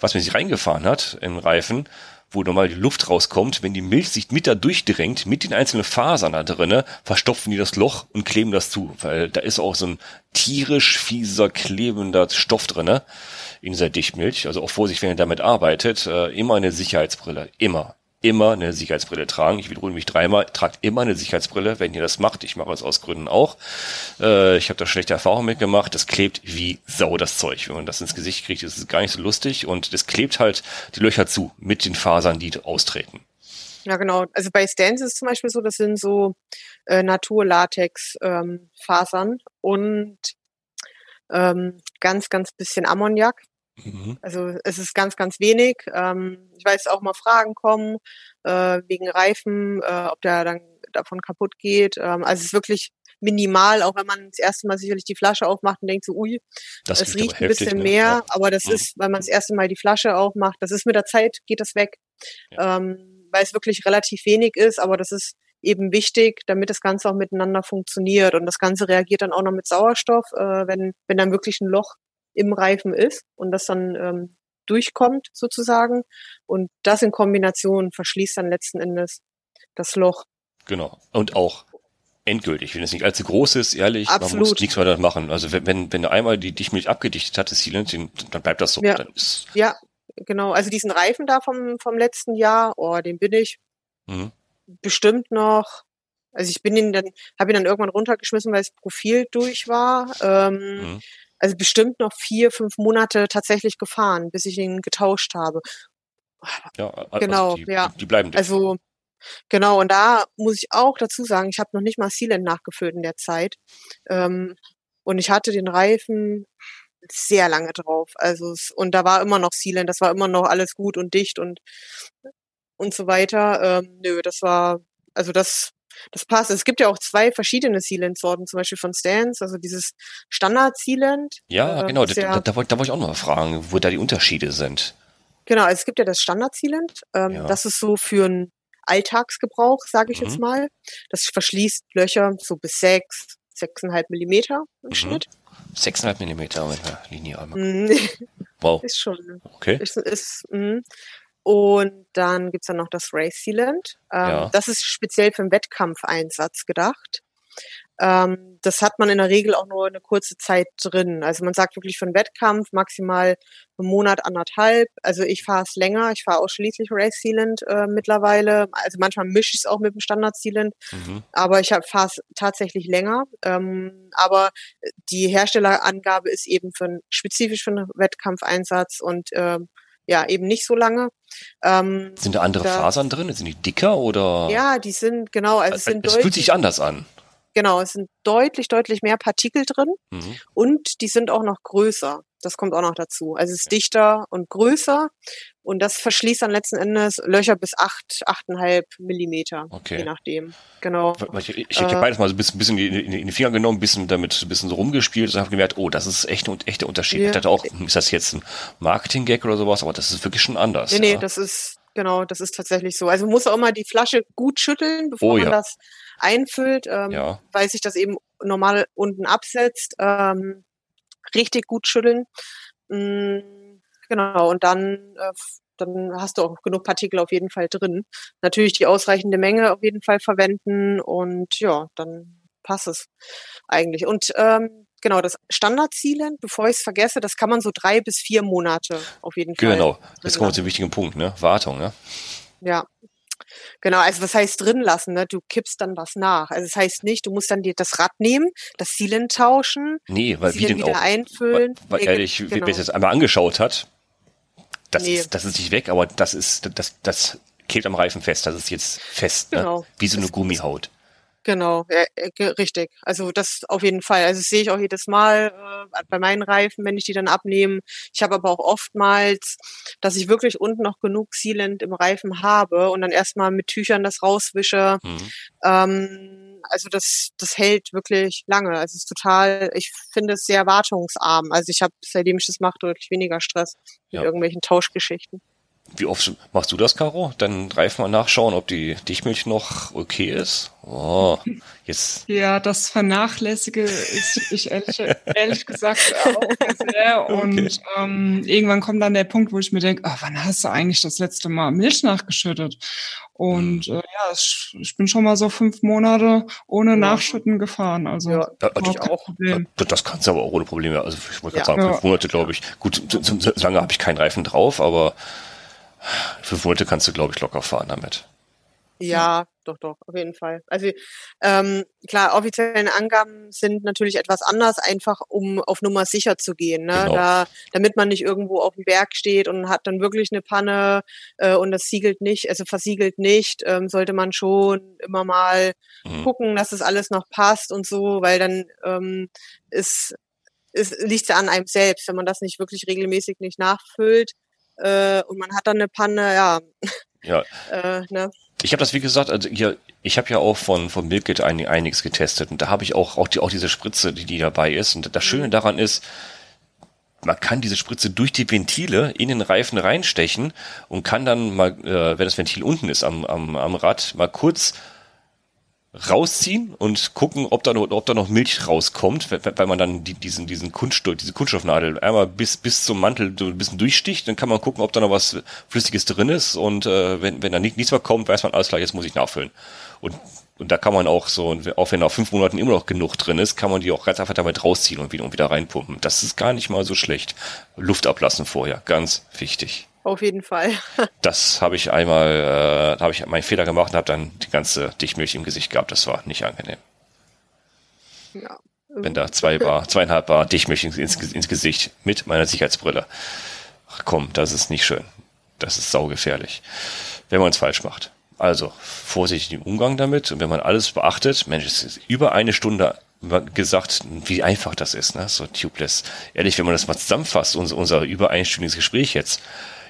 was man sich reingefahren hat, im Reifen, wo normal die Luft rauskommt, wenn die Milch sich mit da durchdrängt, mit den einzelnen Fasern da drinne, verstopfen die das Loch und kleben das zu, weil da ist auch so ein tierisch fieser, klebender Stoff drinne in dieser Dichtmilch. Also auch Vorsicht, wenn ihr damit arbeitet, äh, immer eine Sicherheitsbrille, immer immer eine Sicherheitsbrille tragen. Ich wiederhole mich dreimal, tragt immer eine Sicherheitsbrille, wenn ihr das macht. Ich mache es aus Gründen auch. Äh, ich habe da schlechte Erfahrungen mitgemacht. Das klebt wie Sau, das Zeug. Wenn man das ins Gesicht kriegt, ist es gar nicht so lustig. Und das klebt halt die Löcher zu mit den Fasern, die austreten. Ja, genau. Also bei Stance ist es zum Beispiel so, das sind so äh, Naturlatex-Fasern ähm, und ähm, ganz, ganz bisschen Ammoniak. Mhm. Also es ist ganz, ganz wenig. Ähm, ich weiß auch mal Fragen kommen äh, wegen Reifen, äh, ob der dann davon kaputt geht. Ähm, also es ist wirklich minimal, auch wenn man das erste Mal sicherlich die Flasche aufmacht und denkt so, ui, das es riecht ein bisschen ne? mehr, ja. aber das mhm. ist, weil man das erste Mal die Flasche aufmacht, das ist mit der Zeit, geht das weg, ja. ähm, weil es wirklich relativ wenig ist, aber das ist eben wichtig, damit das Ganze auch miteinander funktioniert und das Ganze reagiert dann auch noch mit Sauerstoff, äh, wenn, wenn dann wirklich ein Loch im Reifen ist und das dann ähm, durchkommt sozusagen. Und das in Kombination verschließt dann letzten Endes das Loch. Genau. Und auch endgültig, wenn es nicht allzu groß ist, ehrlich, Absolut. man muss nichts weiter machen. Also wenn, wenn, wenn einmal die Dichtmilch abgedichtet hat, das Sealant, dann bleibt das so. Ja. Dann ist, Ja, genau. Also diesen Reifen da vom, vom letzten Jahr, oh, den bin ich mhm. bestimmt noch. Also ich bin ihn dann, habe ihn dann irgendwann runtergeschmissen, weil das Profil durch war. Ähm, Mhm. Also bestimmt noch vier, fünf Monate tatsächlich gefahren, bis ich ihn getauscht habe. Ja, also Genau, die, ja. die, bleiben dicht. Also genau, und da muss ich auch dazu sagen, ich habe noch nicht mal Sealant nachgefüllt in der Zeit. Ähm, und ich hatte den Reifen sehr lange drauf. Also und da war immer noch Sealant, das war immer noch alles gut und dicht und und so weiter. Ähm, nö, das war also das das passt. Es gibt ja auch zwei verschiedene Sealant-Sorten, zum Beispiel von Stans, also dieses Standard-Sealant. ja, äh, genau, da, ja- da, da, wollte, da wollte ich auch noch mal fragen, wo da die Unterschiede sind. Genau, also es gibt ja das Standard-Sealant. Ähm, Ja. Das ist so für einen Alltagsgebrauch, sage ich Mhm. jetzt mal. Das verschließt Löcher so bis sechs, sechseinhalb Millimeter im Mhm. Schnitt. 6,5 Millimeter mit der Linie einmal. Mhm. Wow, ist schon. okay. Ist, ist, mhm. Und dann gibt's dann noch das Race Sealant. Ähm, Ja. Das ist speziell für den Wettkampfeinsatz gedacht. Ähm, das hat man in der Regel auch nur eine kurze Zeit drin. Also man sagt wirklich für einen Wettkampf maximal einen Monat, anderthalb. Also ich fahre es länger. Ich fahre ausschließlich Race Sealant äh, mittlerweile. Also manchmal mische ich es auch mit dem Standard Sealant. Mhm. Aber ich fahre es tatsächlich länger. Ähm, aber die Herstellerangabe ist eben für einen, spezifisch für einen Wettkampfeinsatz und ähm, ja, eben nicht so lange. Ähm, Sind da andere Da- Fasern drin? Sind die dicker oder? ja, die sind, genau, also es sind es fühlt sich anders an. genau, es sind deutlich, deutlich mehr Partikel drin Mhm. und die sind auch noch größer. Das kommt auch noch dazu. Also es ist dichter und größer und das verschließt dann letzten Endes Löcher bis acht, achteinhalb Millimeter, je Okay. nachdem. Genau. Ich, ich, ich habe Äh, beides mal so ein bisschen, bisschen in, in, die Finger genommen, ein bisschen damit ein bisschen so rumgespielt und habe gemerkt, oh, das ist echt ein echter Unterschied. Ja. Ich dachte auch, hm, ist das jetzt ein Marketing-Gag oder sowas, aber das ist wirklich schon anders. Nee, nee, ja. das ist, genau, das ist tatsächlich so. Also man muss auch immer die Flasche gut schütteln, bevor Oh, man ja. das einfüllt, ähm, Ja. weil sich das eben normal unten absetzt. Ähm, richtig gut schütteln. Mm, genau, und dann, äh, dann hast du auch genug Partikel auf jeden Fall drin. Natürlich die ausreichende Menge auf jeden Fall verwenden und ja, dann passt es eigentlich. Und ähm, genau, das Standardzielen, bevor ich es vergesse, das kann man so drei bis vier Monate auf jeden Fall. Genau, jetzt kommen wir zum wichtigen Punkt, ne? Wartung, ne? ja. Genau, also was heißt drin lassen, ne? Du kippst dann was nach. Also es heißt nicht, du musst dann dir das Rad nehmen, das Sealant tauschen, Nee, weil wie denn wieder auch? einfüllen. Weil, weil ge- wer genau. es jetzt einmal angeschaut hat, das, Nee. ist, das ist nicht weg, aber das ist, das, das klebt am Reifen fest. Das ist jetzt fest, ne? Genau. Wie so eine Gummihaut. Genau, ja, äh, richtig. Also das auf jeden Fall. Also das sehe ich auch jedes Mal äh, bei meinen Reifen, wenn ich die dann abnehme. Ich habe aber auch oftmals, dass ich wirklich unten noch genug Sealant im Reifen habe und dann erstmal mit Tüchern das rauswische. Mhm. Ähm, also das, das hält wirklich lange. Also es ist total, ich finde es sehr wartungsarm. Also ich habe, seitdem ich das mache, deutlich weniger Stress mit Ja. irgendwelchen Tauschgeschichten. Wie oft machst du das, Caro? Dann Reifen mal nachschauen, ob die Dichtmilch noch okay ist. Oh, jetzt. Ja, das vernachlässige ich, ich ehrlich, ehrlich gesagt auch sehr. Und ähm, irgendwann kommt dann der Punkt, wo ich mir denke, oh, wann hast du eigentlich das letzte Mal Milch nachgeschüttet? Und äh, ja, ich, ich bin schon mal so fünf Monate ohne Ja. Nachschütten gefahren. Also Ja, überhaupt ich auch. Problem. Das, das kannst du aber auch ohne Probleme. Also ich wollte Ja. gerade sagen, Ja. fünf Monate, glaube ich. Gut, so, so, so lange habe ich keinen Reifen drauf, aber fünf Monate kannst du, glaube ich, locker fahren damit. Ja, doch, doch, auf jeden Fall. Also ähm, klar, offiziellen Angaben sind natürlich etwas anders, einfach um auf Nummer sicher zu gehen, ne? Genau. da, damit man nicht irgendwo auf dem Berg steht und hat dann wirklich eine Panne äh, und das siegelt nicht, also versiegelt nicht, ähm, sollte man schon immer mal Mhm. gucken, dass das alles noch passt und so, weil dann ähm, ist, ist, liegt ja an einem selbst, wenn man das nicht wirklich regelmäßig nicht nachfüllt äh, und man hat dann eine Panne, ja, Ja, äh, ne? ich habe das, wie gesagt, also hier, ich habe ja auch von, von Milkit ein, einiges getestet und da habe ich auch, auch, die, auch diese Spritze, die, die dabei ist. Und das Schöne daran ist, man kann diese Spritze durch die Ventile in den Reifen reinstechen und kann dann mal, äh, wenn das Ventil unten ist am, am, am Rad, mal kurz rausziehen und gucken, ob da noch, ob da noch Milch rauskommt, weil man dann die, diesen, diesen Kunststoff, diese Kunststoffnadel einmal bis, bis zum Mantel so ein bisschen durchsticht, dann kann man gucken, ob da noch was Flüssiges drin ist und äh, wenn, wenn da nicht, nichts mehr kommt, weiß man, alles klar, jetzt muss ich nachfüllen. Und, und da kann man auch so, auch wenn nach fünf Monaten immer noch genug drin ist, kann man die auch ganz einfach damit rausziehen und wieder, und wieder reinpumpen. Das ist gar nicht mal so schlecht. Luft ablassen vorher, ganz wichtig. Auf jeden Fall. das habe ich einmal, äh, habe ich meinen Fehler gemacht und habe dann die ganze Dichtmilch im Gesicht gehabt. Das war nicht angenehm. Ja. Wenn da zwei Bar, zweieinhalb Bar Dichtmilch ins, ins Gesicht mit meiner Sicherheitsbrille. Ach komm, das ist nicht schön. Das ist saugefährlich, wenn man es falsch macht. Also vorsichtig im Umgang damit und wenn man alles beachtet, Mensch, es ist über eine Stunde gesagt, wie einfach das ist, ne? So tubeless. Ehrlich, wenn man das mal zusammenfasst, unser, unser über einstündiges Gespräch jetzt,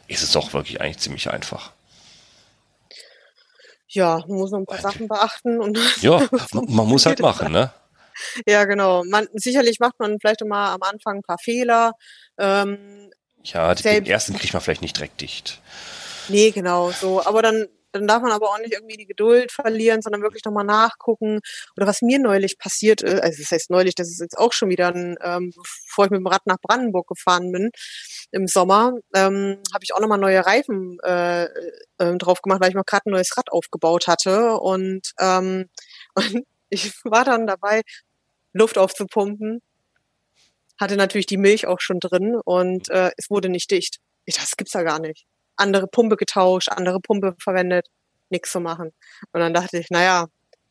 ist es doch wirklich eigentlich ziemlich einfach. Ja, man muss noch ein paar Sachen beachten und. Ja, man muss halt machen, ne? Ja, genau. Man, sicherlich macht man vielleicht immer am Anfang ein paar Fehler. Ähm, ja, den ersten kriegt man vielleicht nicht direkt dicht. Nee, genau, so. Aber dann dann darf man aber auch nicht irgendwie die Geduld verlieren, sondern wirklich nochmal nachgucken. Oder was mir neulich passiert ist, also das heißt neulich, das ist jetzt auch schon wieder, ein, ähm, bevor ich mit dem Rad nach Brandenburg gefahren bin im Sommer, ähm, habe ich auch nochmal neue Reifen äh, äh, drauf gemacht, weil ich mal gerade ein neues Rad aufgebaut hatte. Und, ähm, und ich war dann dabei, Luft aufzupumpen, hatte natürlich die Milch auch schon drin und äh, es wurde nicht dicht. Ich, das gibt's ja gar nicht andere Pumpe getauscht, andere Pumpe verwendet, nichts zu machen. Und dann dachte ich, naja,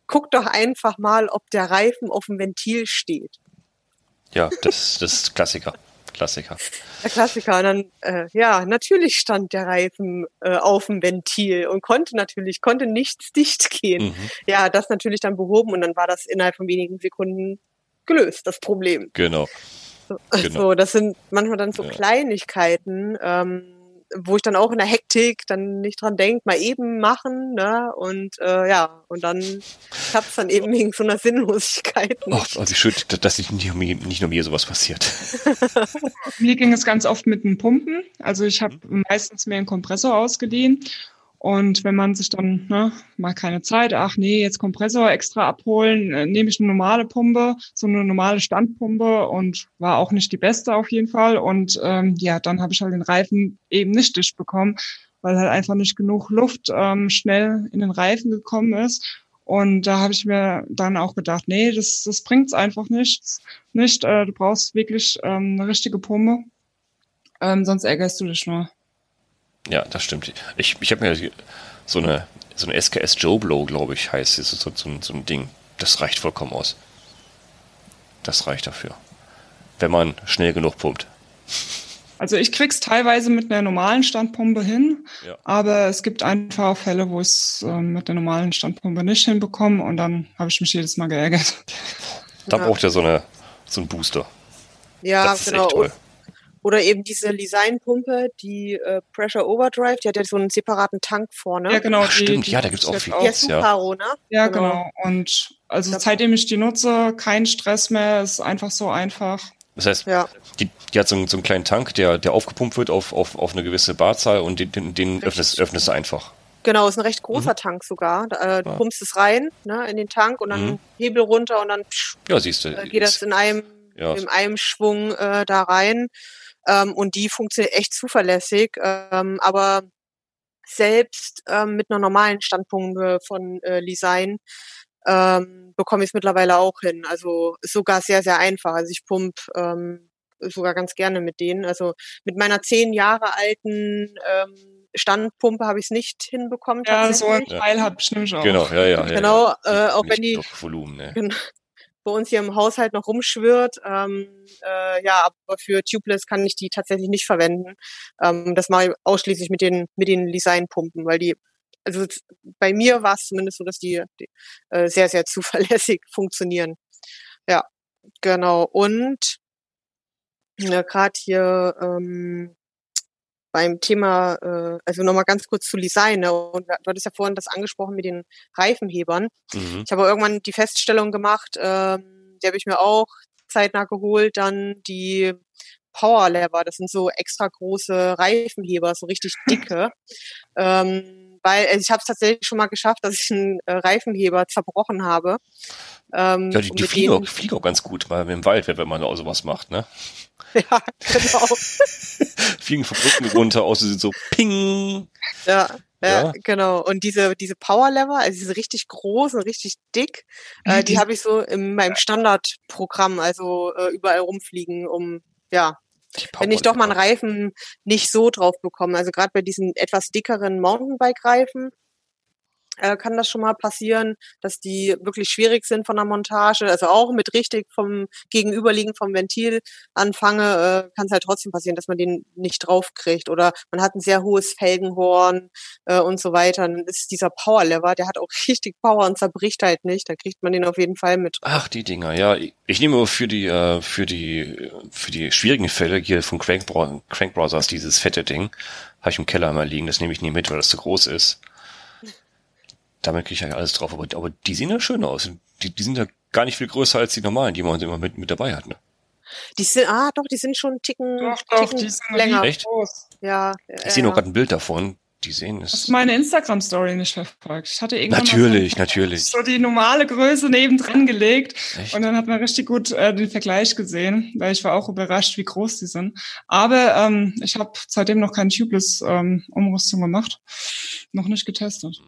guck doch einfach mal, ob der Reifen auf dem Ventil steht. Ja, das, das ist Klassiker. Klassiker. Der Klassiker. Und dann, äh, ja, natürlich stand der Reifen äh, auf dem Ventil und konnte natürlich, konnte nichts dicht gehen. Mhm. Ja, das natürlich dann behoben und dann war das innerhalb von wenigen Sekunden gelöst, das Problem. Genau. So, genau. so das sind manchmal dann so ja. Kleinigkeiten, ähm, wo ich dann auch in der Hektik dann nicht dran denke, mal eben machen, ne? Und äh, ja, und dann klappt dann eben wegen so einer Sinnlosigkeit. Nicht. Oh, also schön, dass nicht, nicht nur mir sowas passiert. mir ging es ganz oft mit den Pumpen. Also ich habe mhm. meistens mir einen Kompressor ausgeliehen und wenn man sich dann ne, mal keine Zeit, ach nee, jetzt Kompressor extra abholen, äh, nehme ich eine normale Pumpe, so eine normale Standpumpe und war auch nicht die beste auf jeden Fall. Und ähm, ja, dann habe ich halt den Reifen eben nicht dicht bekommen, weil halt einfach nicht genug Luft ähm, schnell in den Reifen gekommen ist. Und da habe ich mir dann auch gedacht, nee, das, das bringt's einfach nichts. Nicht, äh, du brauchst wirklich ähm, eine richtige Pumpe, ähm, sonst ärgerst du dich nur. Ja, das stimmt. Ich, ich habe mir so eine, so eine SKS Joe Blow, glaube ich, heißt es, so, so, so ein Ding. Das reicht vollkommen aus. Das reicht dafür. Wenn man schnell genug pumpt. Also ich krieg's teilweise mit einer normalen Standpumpe hin, ja. aber es gibt einfach auch Fälle, wo ich es äh, mit der normalen Standpumpe nicht hinbekomme und dann habe ich mich jedes Mal geärgert. Da ja. braucht ihr so eine so einen Booster. Ja, das genau. Oder eben diese Design-Pumpe, die äh, Pressure Overdrive, die hat ja so einen separaten Tank vorne. Ja, genau. Ach, stimmt, die, ja, da gibt's auch viel. Ja, Suparo, ne? Ja, genau. genau. Und also seitdem ich die nutze, kein Stress mehr, ist einfach so einfach. Das heißt, ja. die, die hat so einen, so einen kleinen Tank, der, der aufgepumpt wird auf, auf, auf eine gewisse Barzahl und den, den, den öffnest, öffnest du einfach. Genau, ist ein recht großer mhm. Tank sogar. Äh, du ja. pumpst es rein ne, in den Tank und dann mhm. Hebel runter und dann psch, ja, siehst du, äh, geht das in einem, ja. in einem Schwung äh, da rein. Ähm, und die funktioniert echt zuverlässig. Ähm, aber selbst ähm, mit einer normalen Standpumpe von äh, Lisein ähm, bekomme ich es mittlerweile auch hin. Also ist sogar sehr, sehr einfach. Also ich pump ähm, sogar ganz gerne mit denen. Also mit meiner zehn Jahre alten ähm, Standpumpe habe ich es nicht hinbekommen. Ja, so ein Teil habe ich nämlich auch. Genau, ja, ja. Genau, ja, äh, auch wenn die Volumen, ne? Bei uns hier im Haushalt noch rumschwirrt. Ähm, äh, ja, aber für Tubeless kann ich die tatsächlich nicht verwenden. Ähm, das mache ich ausschließlich mit den mit den Designpumpen, weil die also bei mir war es zumindest so, dass die, die äh, sehr sehr zuverlässig funktionieren. Ja, genau. Und ja, gerade hier ähm, beim Thema, äh, also nochmal ganz kurz zu Design, ne? und du hattest ja vorhin das angesprochen mit den Reifenhebern. Mhm. Ich habe irgendwann die Feststellung gemacht, ähm, die habe ich mir auch zeitnah geholt, dann die Power Lever, das sind so extra große Reifenheber, so richtig dicke. ähm, weil also ich habe es tatsächlich schon mal geschafft, dass ich einen äh, Reifenheber zerbrochen habe. Ähm, ja, die, die fliegen, auch, fliegen auch ganz gut mal im Wald, wenn man auch sowas macht, ne? Ja, genau. fliegen von Brücken runter, aus sind so ping. Ja, ja, ja, genau. Und diese, diese Power Lever, also diese richtig groß und richtig dick, äh, mhm. die habe ich so in meinem Standardprogramm, also äh, überall rumfliegen, um ja wenn ich doch mal einen Reifen nicht so drauf bekomme. Also gerade bei diesen etwas dickeren Mountainbike-Reifen äh, kann das schon mal passieren, dass die wirklich schwierig sind von der Montage. Also auch mit richtig vom Gegenüberliegen vom Ventil anfange, äh, kann es halt trotzdem passieren, dass man den nicht draufkriegt. Oder man hat ein sehr hohes Felgenhorn äh, und so weiter. Dann ist dieser Power Lever, der hat auch richtig Power und zerbricht halt nicht. Da kriegt man den auf jeden Fall mit. Ach, die Dinger, ja. Ich nehme für die, äh, für die, für die schwierigen Fälle hier von Crank, Crank Brothers dieses fette Ding. Habe ich im Keller immer liegen, das nehme ich nie mit, weil das zu groß ist damit kriege ich ja alles drauf. Aber, aber die sehen ja schön aus. Die, die sind ja gar nicht viel größer als die normalen, die man immer mit, mit dabei hat. Ne? Die sind, ah, doch, die sind schon einen Ticken, doch, doch, Ticken die sind länger. Echt? Ja. Ich sehe noch gerade ein Bild davon. Die sehen es. Hast du meine Instagram-Story nicht verfolgt? Ich hatte irgendwann natürlich, so, natürlich. so die normale Größe nebendran gelegt. Echt? Und dann hat man richtig gut äh, den Vergleich gesehen, weil ich war auch überrascht, wie groß die sind. Aber ähm, ich habe seitdem noch keine Tubeless-Umrüstung ähm, gemacht. Noch nicht getestet.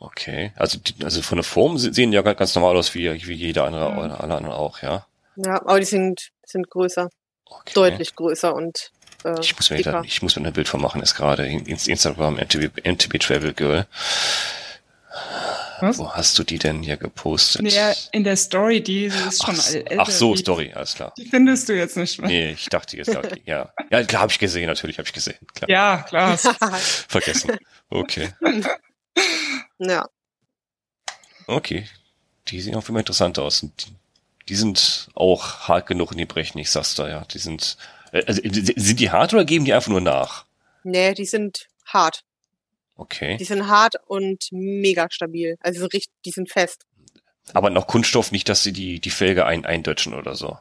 Okay, also die, also von der Form sehen ja ganz normal aus wie, wie jeder andere, mhm. alle anderen auch, ja. Ja, aber die sind, sind größer. Okay. Deutlich größer und äh, ich muss mir da, ich muss mir ein Bild von machen, ist gerade Instagram MTB, MTB Travel Girl. Was? Wo hast du die denn hier gepostet? Ja, in der Story, die ist schon ach, älter. Ach so, Story, alles klar. Die findest du jetzt nicht mehr. Nee, ich dachte jetzt, ja. Ja, klar, habe ich gesehen, natürlich habe ich gesehen. Klar. Ja, klar. Vergessen. Okay. Ja. Okay. Die sehen auch immer interessant aus. Die, sind auch hart genug und die brechen nicht, sagst du, ja. Die sind, äh, also, sind die hart oder geben die einfach nur nach? Nee, die sind hart. Okay. Die sind hart und mega stabil. Also richtig, die sind fest. Aber noch Kunststoff, nicht, dass sie die, die Felge ein, eindötschen oder so.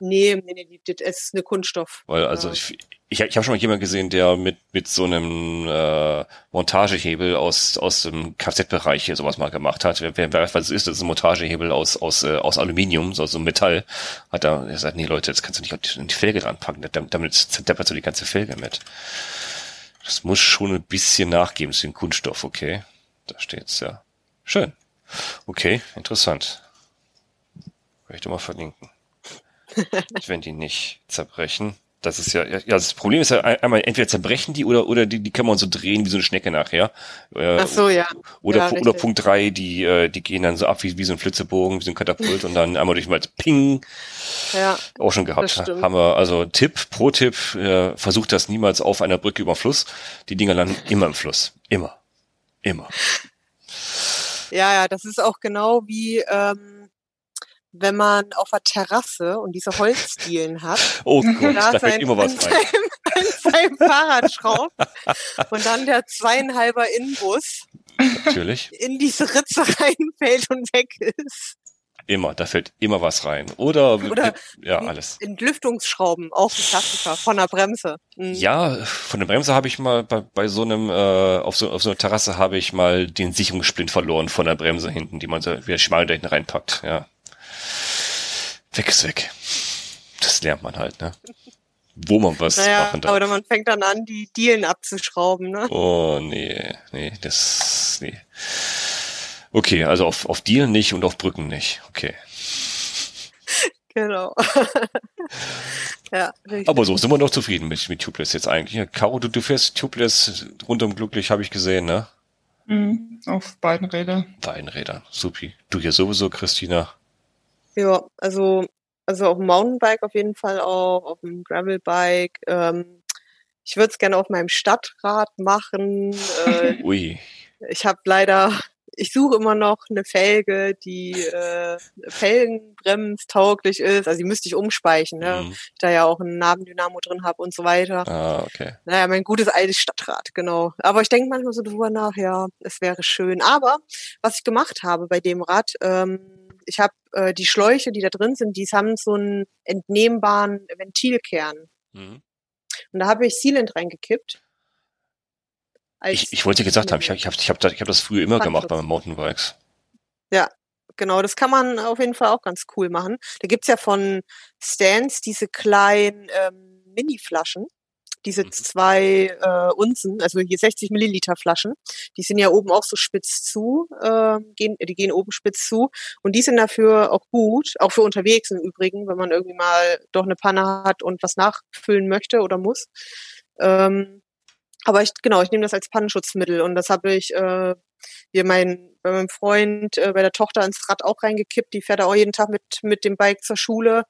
Nee, nee, nee, das ist eine Kunststoff. Weil, also ich, ich, ich habe schon mal jemanden gesehen, der mit, mit so einem äh, Montagehebel aus, aus dem Kfz-Bereich hier sowas mal gemacht hat. Wer, wer weiß, was es ist, das ist ein Montagehebel aus, aus, äh, aus Aluminium, so, so Metall. Hat er gesagt, nee Leute, jetzt kannst du nicht auf die, die Felge ranpacken, damit, damit zerdeppert so die ganze Felge mit. Das muss schon ein bisschen nachgeben, das ist ein Kunststoff, okay. Da steht's, ja. Schön. Okay, interessant. Doch mal verlinken wenn die nicht zerbrechen. Das ist ja, ja, das Problem ist ja einmal, entweder zerbrechen die oder, oder die, die kann man so drehen wie so eine Schnecke nachher. Äh, Ach so, ja. Oder, ja, oder Punkt drei, die, äh, die gehen dann so ab wie, wie so ein Flitzebogen, wie so ein Katapult und dann einmal durch mal Ping. Ja. Auch schon gehabt. Haben wir, also Tipp, Pro-Tipp, äh, versucht das niemals auf einer Brücke über Fluss. Die Dinger landen immer im Fluss. Immer. Immer. Ja, ja, das ist auch genau wie, ähm, wenn man auf der Terrasse und diese Holzdielen hat. Oh Gott, da, da fällt immer was rein. An seinem Fahrrad schraubt und dann der zweieinhalber Inbus Natürlich. in diese Ritze reinfällt und weg ist. Immer, da fällt immer was rein. Oder, Oder ja, alles. Entlüftungsschrauben, auch ein Klassiker, von der Bremse. Mhm. Ja, von der Bremse habe ich mal bei, bei so einem, äh, auf, so, auf so einer Terrasse habe ich mal den Sicherungssplint verloren von der Bremse hinten, die man so wieder schmal da hinten reinpackt, ja. Weg ist weg. Das lernt man halt, ne? Wo man was naja, machen darf. Oder man fängt dann an, die Dielen abzuschrauben, ne? Oh, nee, nee, das, nee. Okay, also auf, auf Dielen nicht und auf Brücken nicht. Okay. Genau. ja, richtig. Aber so sind wir noch zufrieden mit, mit Tubeless jetzt eigentlich. Ja, Caro, du, du fährst Tubeless rundum glücklich, habe ich gesehen, ne? Mhm, auf beiden Rädern. Beiden Rädern, supi. Du hier sowieso, Christina. Ja, also, also auf dem Mountainbike auf jeden Fall auch, auf dem Gravelbike. Ähm, ich würde es gerne auf meinem Stadtrad machen. Äh, Ui. Ich habe leider, ich suche immer noch eine Felge, die äh, felgenbremstauglich ist. Also die müsste ich umspeichen, ne? Mhm. Ich da ja auch ein Nabendynamo drin habe und so weiter. Ah, okay. Naja, mein gutes altes Stadtrad, genau. Aber ich denke manchmal so drüber nach, ja, es wäre schön. Aber was ich gemacht habe bei dem Rad, ähm, ich habe äh, die Schläuche, die da drin sind, die haben so einen entnehmbaren Ventilkern. Mhm. Und da habe ich Sealant reingekippt. Ich, ich wollte dir gesagt haben, ich habe ich hab, ich hab, das- ich hab das früher immer gemacht bei. Mountainbikes. Genau, das kann man auf jeden Fall auch ganz cool machen. Da gibt's ja von Stans diese kleinen ähm, Mini-Flaschen, diese Mhm. zwei äh, Unzen, also hier 60 Milliliter Flaschen. Die sind ja oben auch so spitz zu, äh, gehen, die gehen oben spitz zu und die sind dafür auch gut, auch für unterwegs im Übrigen, wenn man irgendwie mal doch eine Panne hat und was nachfüllen möchte oder muss. Ähm, aber ich, genau, ich nehme das als Pannenschutzmittel und das habe ich äh, hier mein, bei meinem Freund, äh, bei der Tochter ins Rad auch reingekippt. Die fährt da auch jeden Tag mit, mit dem Bike zur Schule,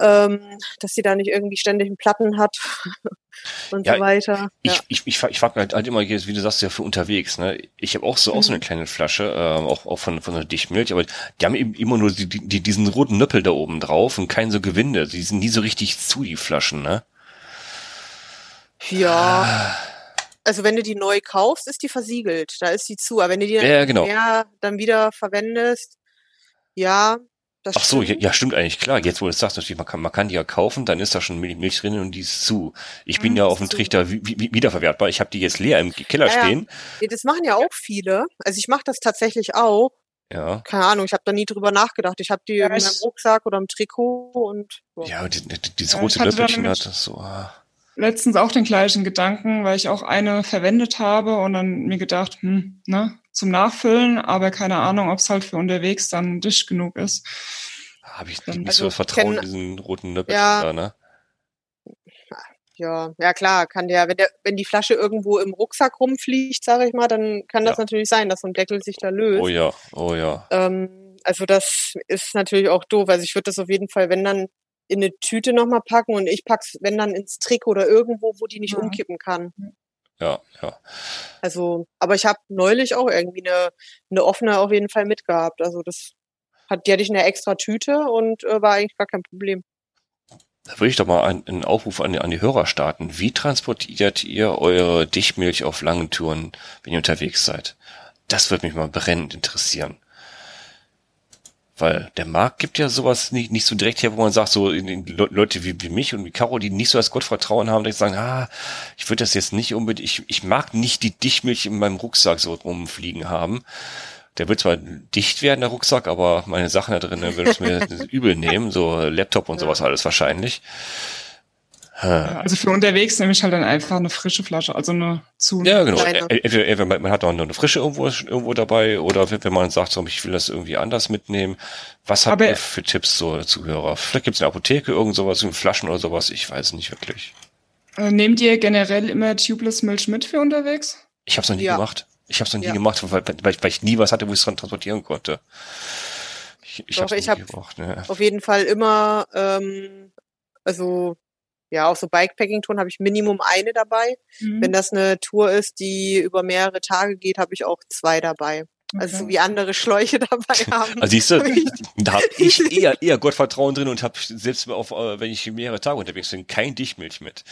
ähm, dass sie da nicht irgendwie ständig einen Platten hat und Ja, so weiter. Ich, ja. ich, ich, ich frage halt, halt immer, wie du sagst, ja für unterwegs. Ne? Ich habe auch so, auch so eine Mhm. kleine Flasche, ähm, auch, auch von, von der Dichtmilch, aber die haben eben immer nur die, die, diesen roten Nöppel da oben drauf und kein so Gewinde. Die sind nie so richtig zu, die Flaschen. Ne? ja. Also wenn du die neu kaufst, ist die versiegelt. Da ist die zu. Aber wenn du die Ja, genau. mehr dann wieder verwendest, ja, das Ach so, ja, stimmt. ja, stimmt eigentlich, klar. Jetzt, wo du es sagst, natürlich, man kann, man kann die ja kaufen, dann ist da schon Milch, Milch drin und die ist zu. Ich bin Mhm, ja auf dem. Trichter wie, wie, wiederverwertbar. Ich habe die jetzt leer im Keller Ja, ja. stehen. Nee, Das machen ja auch viele. Also ich mache das tatsächlich auch. Ja. Keine Ahnung, ich habe da nie drüber nachgedacht. Ich habe die Ja, in meinem Rucksack oder im Trikot und ja. Ja, die, die, dieses Ja, rote da nämlich- hat das so. ah. letztens auch den gleichen Gedanken, weil ich auch eine verwendet habe und dann mir gedacht, hm, ne, zum Nachfüllen, aber keine Ahnung, ob es halt für unterwegs dann dicht genug ist. Habe ich nicht Also, so Vertrauen kenn- in diesen roten Löppelchen Ja. da, ne? ja, ja klar, kann der, wenn der, wenn die Flasche irgendwo im Rucksack rumfliegt, sage ich mal, dann kann das Ja. natürlich sein, dass so ein Deckel sich da löst. Oh ja, oh ja. Ähm, also das ist natürlich auch doof. Also ich würde das auf jeden Fall, wenn dann in eine Tüte nochmal packen und ich pack's, wenn dann ins Trikot oder irgendwo, wo die nicht Ja. umkippen kann. Ja, ja. Also, aber ich habe neulich auch irgendwie eine, eine offene auf jeden Fall mitgehabt. Also das hat, die hatte ich in einer extra Tüte und äh, war eigentlich gar kein Problem. Da würde ich doch mal einen, einen Aufruf an die, an die Hörer starten. Wie transportiert ihr eure Dichtmilch auf langen Touren, wenn ihr unterwegs seid? Das würde mich mal brennend interessieren. Weil der Markt gibt ja sowas nicht, nicht so direkt her, wo man sagt, so in, in Le- Leute wie, wie mich und wie Caro, die nicht so das Gottvertrauen haben, die sagen, ah, ich würde das jetzt nicht unbedingt, ich, ich mag nicht die Dichtmilch in meinem Rucksack so rumfliegen haben. Der wird zwar dicht werden, der Rucksack, aber meine Sachen da drin würden es mir übel nehmen, so Laptop und sowas alles wahrscheinlich. Ja, also für unterwegs nehme ich halt dann einfach eine frische Flasche, also eine zu. Ja, genau. Entweder, entweder man hat auch noch eine frische irgendwo, irgendwo dabei oder wenn man sagt, so, ich will das irgendwie anders mitnehmen. Was habt ihr für Tipps, so Zuhörer? Vielleicht gibt es eine Apotheke, irgend sowas, in Flaschen oder sowas, ich weiß nicht wirklich. Äh, nehmt ihr generell immer Tubeless Milch mit für unterwegs? Ich habe es noch nie Ja. gemacht. Ich habe es noch nie Ja. gemacht, weil, weil, ich- weil ich nie was hatte, wo ich es dran transportieren konnte. Ich, ich Doch, hab's noch ich nie hab- gebraucht, ne. Auf jeden Fall immer, ähm, also ja, auch so Bikepacking-Touren habe ich Minimum eine dabei. Mhm. Wenn das eine Tour ist, die über mehrere Tage geht, habe ich auch zwei dabei. Also so Okay. wie andere Schläuche dabei haben. Also siehst du, da habe ich eher, eher Gottvertrauen drin und habe selbst auf, äh, wenn ich mehrere Tage unterwegs bin, kein Dichtmilch mit.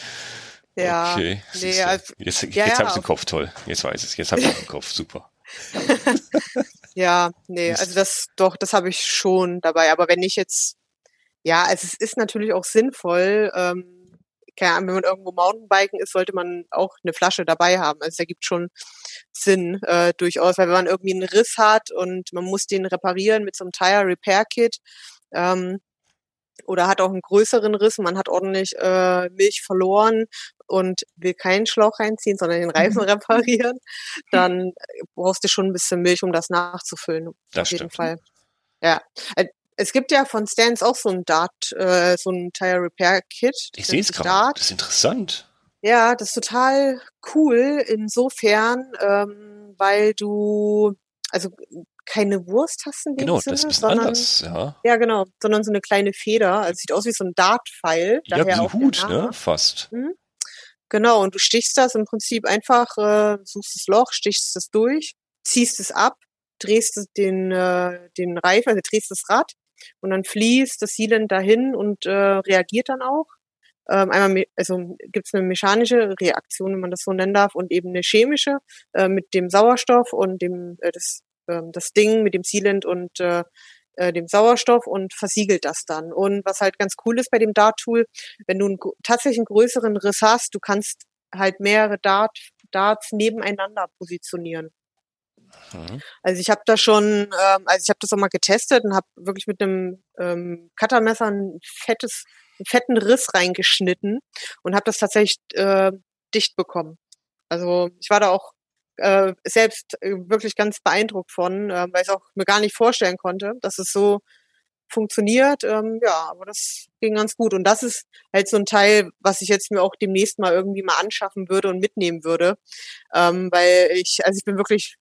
ja, Okay. nee, also, jetzt jetzt ja, habe ich den Kopf toll. Jetzt weiß ich es. Jetzt habe ich den Kopf. Super. ja, nee, also das doch, das habe ich schon dabei. Aber wenn ich jetzt, ja, also es ist natürlich auch sinnvoll, ähm, keine Ahnung, wenn man irgendwo Mountainbiken ist, sollte man auch eine Flasche dabei haben. Also da gibt schon Sinn äh, durchaus, weil wenn man irgendwie einen Riss hat und man muss den reparieren mit so einem Tire Repair Kit ähm, oder hat auch einen größeren Riss, und man hat ordentlich äh, Milch verloren und will keinen Schlauch reinziehen, sondern den Reifen reparieren, dann brauchst du schon ein bisschen Milch, um das nachzufüllen. Das auf jeden stimmt. Fall. Ja. Es gibt ja von Stans auch so ein Dart, äh, so ein Tire Repair Kit. das Ich sehe es gerade. Das ist interessant. Ja, das ist total cool insofern, ähm, weil du also keine Wurst hast in dem Genau, Sinne, das ist ein bisschen sondern anders. Ja, ja genau, sondern so eine kleine Feder. Also sieht aus wie so ein Dartpfeil. ja wie so ein Hut, ne? Fast. Genau, und du stichst das im Prinzip einfach, äh, suchst das Loch, stichst es durch, ziehst es ab, drehst den, äh, den Reifen, also drehst das Rad und dann fließt das Sealant dahin und äh, reagiert dann auch. Ähm, einmal, also gibt es eine mechanische Reaktion, wenn man das so nennen darf, und eben eine chemische äh, mit dem Sauerstoff und dem äh, das, ähm, das Ding mit dem Sealant und äh, äh, dem Sauerstoff und versiegelt das dann. Und was halt ganz cool ist bei dem Dart-Tool, wenn du einen, tatsächlich einen größeren Riss hast, du kannst halt mehrere Dart, Darts nebeneinander positionieren. Mhm. Also ich habe da schon, ähm, also ich habe das auch mal getestet und habe wirklich mit einem ähm, Cuttermesser ein fettes, einen fetten Riss reingeschnitten und habe das tatsächlich äh, dicht bekommen. Also ich war da auch äh, selbst äh, wirklich ganz beeindruckt von, äh, weil ich auch mir gar nicht vorstellen konnte, dass es so funktioniert. Ähm, ja, aber das ging ganz gut. Und das ist halt so ein Teil, was ich jetzt mir auch demnächst mal irgendwie mal anschaffen würde und mitnehmen würde. Ähm, weil ich, also ich bin wirklich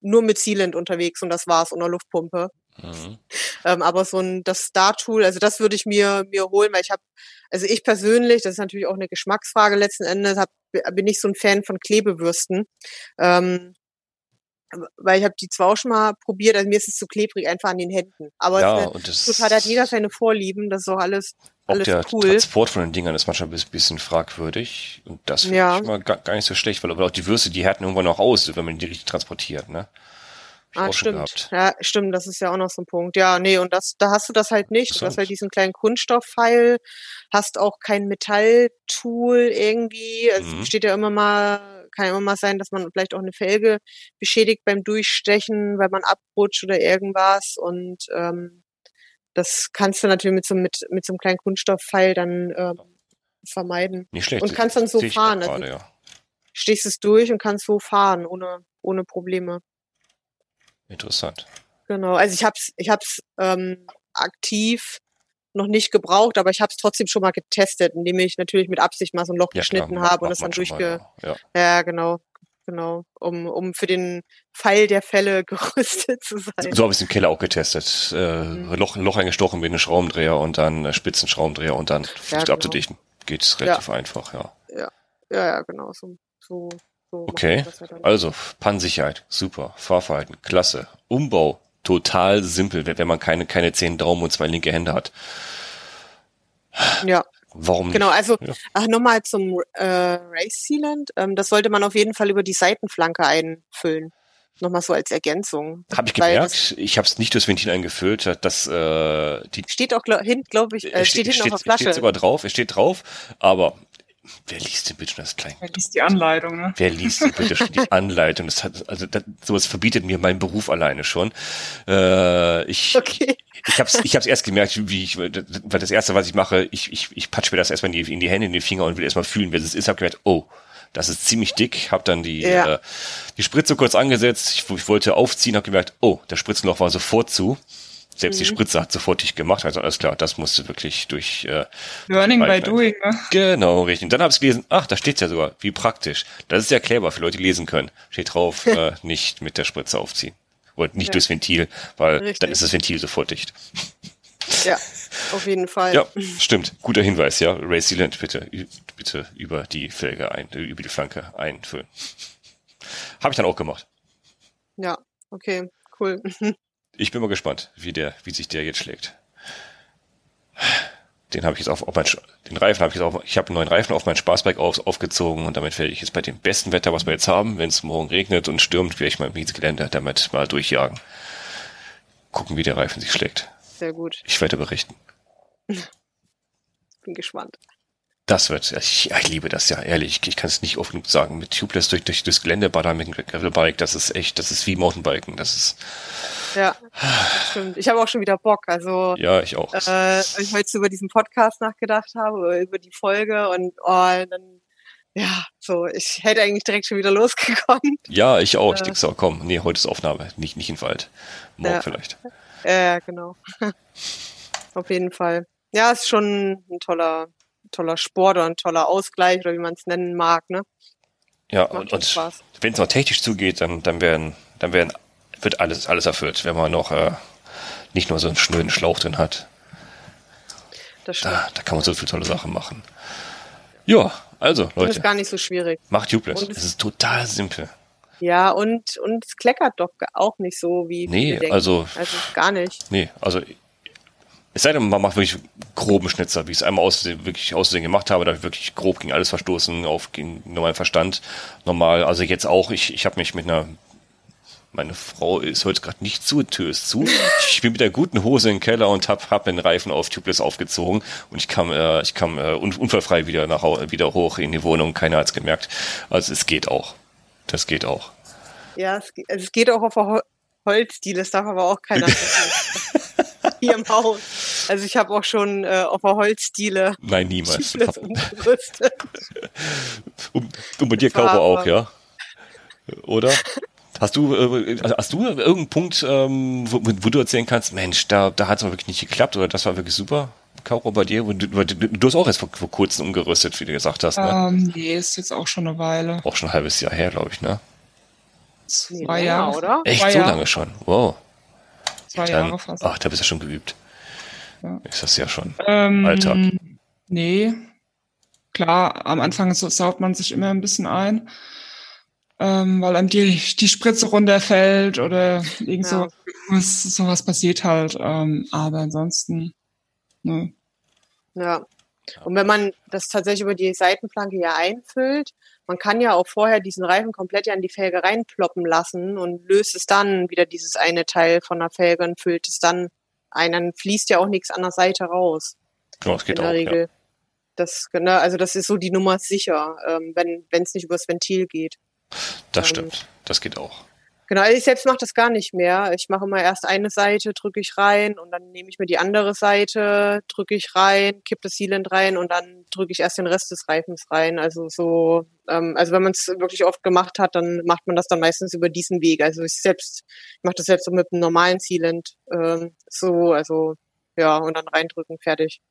nur mit Sealant unterwegs und das war's, ohne Luftpumpe. Mhm. Ähm, aber so ein das Star-Tool, also das würde ich mir mir holen, weil ich habe, also ich persönlich, das ist natürlich auch eine Geschmacksfrage letzten Endes, hab, bin ich so ein Fan von Klebewürsten. Ähm, weil ich habe die zwar auch schon mal probiert, also mir ist es zu klebrig einfach an den Händen. Aber ja, es, und das total hat jeder seine Vorlieben, das ist auch alles, auch der cool. Transport von den Dingern ist manchmal ein bisschen fragwürdig. Und das finde Ja. ich mal gar, gar nicht so schlecht, weil aber auch die Würste, die härten irgendwann auch aus, wenn man die richtig transportiert, ne? Ah, stimmt. Ja, stimmt, das ist ja auch noch so ein Punkt. Ja, nee, und das, da hast du das halt nicht. Du hast halt diesen kleinen Kunststoffpfeil, hast auch kein Metalltool irgendwie. Also Mhm. es steht ja immer mal, kann ja immer mal sein, dass man vielleicht auch eine Felge beschädigt beim Durchstechen, weil man abrutscht oder irgendwas. Und ähm, das kannst du natürlich mit so, mit, mit so einem kleinen Kunststoffpfeil dann ähm, vermeiden. Nicht schlecht. Und kannst dann so fahren, also- Gerade, ja. Stichst es durch und kannst so fahren, ohne, ohne Probleme. Interessant. Genau, also ich hab's, ich hab's ähm, aktiv noch nicht gebraucht, aber ich habe es trotzdem schon mal getestet, indem ich natürlich mit Absicht mal so ein Loch Ja, geschnitten klar, habe und es dann durchge... mal, ja. Ja, genau, genau, um, um für den Fall der Fälle gerüstet zu sein. So habe ich es im Keller auch getestet. Äh, Mhm. Loch, Loch eingestochen mit einem Schraubendreher und dann äh, Spitzenschraubendreher und dann versucht genau. abzudichten. Geht relativ einfach, ja. Ja, ja, genau, so, so, so Okay. ja dann. Also, Pannensicherheit, super. Fahrverhalten, klasse. Umbau, total simpel, wenn wenn man keine, keine zehn Daumen und zwei linke Hände hat. Ja, Warum genau, also Ja. nochmal zum äh, Race Sealant. Ähm, das sollte man auf jeden Fall über die Seitenflanke einfüllen. Nochmal so als Ergänzung. Habe ich gemerkt, ich habe es nicht durchs Ventil eingefüllt, dass äh, die Steht auch glaub, hin, glaube ich, äh, es steht, hinten auf der es steht Flasche. sogar drauf, es steht drauf, aber wer liest denn bitte schon das klein? Ja, liest die Anleitung, ne? Wer liest denn bitte schon die Anleitung? Das hat, also das, sowas verbietet mir mein Beruf alleine schon. Äh, ich Okay. ich habe es ich hab's erst gemerkt, wie ich, weil das erste, was ich mache, ich, ich, ich patsch mir das erstmal in die, in die Hände, in die Finger und will erstmal fühlen, wer es ist. Hab gemerkt, oh, das ist ziemlich dick. Hab dann die, Ja. äh, die Spritze kurz angesetzt. Ich, ich wollte aufziehen, hab gemerkt, oh, der Spritzenloch war sofort zu. Selbst die Mhm. Spritze hat sofort dicht gemacht. Also alles klar, das musste wirklich durch. Äh, Learning by Right, right. doing, ne? genau, richtig. Und dann habe ich gelesen, ach, da steht's ja sogar, wie praktisch. Das ist ja clever für Leute, die lesen können. Steht drauf, äh, nicht mit der Spritze aufziehen. Oder nicht Ja. durchs Ventil, weil Richtig. dann ist das Ventil sofort dicht. Ja, auf jeden Fall. Ja, stimmt. Guter Hinweis, ja. Ray Sealant, bitte, bitte über die Felge ein, äh, über die Flanke einfüllen. Habe ich dann auch gemacht. Ja, okay, cool. Ich bin mal gespannt, wie der, wie sich der jetzt schlägt. Den habe ich jetzt auf, auf mein, den Reifen habe ich jetzt auf, ich habe einen neuen Reifen auf mein Spaßbike auf, aufgezogen und damit werde ich jetzt bei dem besten Wetter, was wir jetzt haben, wenn es morgen regnet und stürmt, werde ich mal dieses Gelände damit mal durchjagen. Gucken, wie der Reifen sich schlägt. Sehr gut. Ich werde berichten. Bin gespannt. Das wird, ich, ich liebe das ja, ehrlich. Ich kann es nicht oft genug sagen. Mit Tubeless durch, durch durchs Gelände ballern mit dem Gravelbike, das ist echt, das ist wie Mountainbiken. Das ist, Ja, das stimmt. Ich habe auch schon wieder Bock. Also, ja, ich auch. äh, ich heute über diesen Podcast nachgedacht habe, über die Folge und oh, dann, ja, so, ich hätte eigentlich direkt schon wieder losgekommen. Ja, ich auch. Ich äh, denke so, komm, nee, heute ist Aufnahme, nicht, nicht in den Wald. Morgen Ja. vielleicht. Ja, genau. Auf jeden Fall. Ja, ist schon ein toller, toller Sport oder ein toller Ausgleich oder wie man es nennen mag, ne? Ja, und, und Spaß. wenn es noch technisch zugeht, dann, dann werden, dann werden, wird alles, alles erfüllt, wenn man noch äh, nicht nur so einen schnöden Schlauch drin hat. Das. Da, da kann man so viele tolle Sachen machen. Ja, also, Leute, ist gar nicht so schwierig. macht Tubeless. es- ist total simpel. Ja, und, und es kleckert doch auch nicht so, wie Nee, also- Also gar nicht. Nee, also es sei denn, man macht wirklich groben Schnitzer, wie ich es einmal aus, wirklich aussehen gemacht habe, da habe ich wirklich grob gegen alles verstoßen, auf gegen normalen Verstand. Normal, also jetzt auch, ich, ich habe mich mit einer meine Frau ist heute gerade nicht zu, Tür ist zu. Ich bin mit der guten Hose im Keller und hab, hab den Reifen auf Tubeless aufgezogen und ich kam, äh, ich kam äh, unfallfrei wieder nach wieder hoch in die Wohnung. Keiner hat's gemerkt. Also es geht auch. Das geht auch. Ja, es, also es geht auch auf Holzdiele, das darf aber auch keiner. Hier im Haus. Also ich habe auch schon äh, auf der Holzdiele. Nein, niemals. und, und bei dir Kaufe auch, ja? Oder? Hast du, äh, hast du irgendeinen Punkt, ähm, wo, wo, du erzählen kannst, Mensch, da, da hat es wirklich nicht geklappt oder das war wirklich super? Kauro bei dir? Du, du, du hast auch erst vor, vor kurzem umgerüstet, wie du gesagt hast. Ne? Ähm, nee, ist jetzt auch schon eine Weile. Auch schon ein halbes Jahr her, glaube ich, ne? Zwei Jahre, oder? Echt, Zwei so lange schon? Wow. Zwei Dann, Jahre fast. Ach, da bist du schon geübt. Ja. Ist das ja schon ähm, Alltag. Nee. Klar, am Anfang saut man sich immer ein bisschen ein ähm, weil einem die, die Spritze runterfällt oder irgend ja. so was, sowas passiert halt. Ähm, aber ansonsten, ne. Ja. Und wenn man das tatsächlich über die Seitenplanke ja einfüllt, man kann ja auch vorher diesen Reifen komplett ja in die Felge reinploppen lassen und löst es dann wieder dieses eine Teil von der Felge und füllt es dann ein. Dann fließt ja auch nichts an der Seite raus. Ja, das geht in der auch, Regel. Ja. Das, ne, also das ist so die Nummer sicher, ähm, wenn es nicht übers Ventil geht. Das ähm, stimmt. Das geht auch. Genau, ich selbst mache das gar nicht mehr. Ich mache immer erst eine Seite, drücke ich rein und dann nehme ich mir die andere Seite, drücke ich rein, kipp das Sealant rein und dann drücke ich erst den Rest des Reifens rein. Also so, ähm, also wenn man es wirklich oft gemacht hat, dann macht man das dann meistens über diesen Weg. Also ich selbst, ich mache das selbst so mit einem normalen Sealant, ähm, so, also ja, und dann reindrücken, fertig.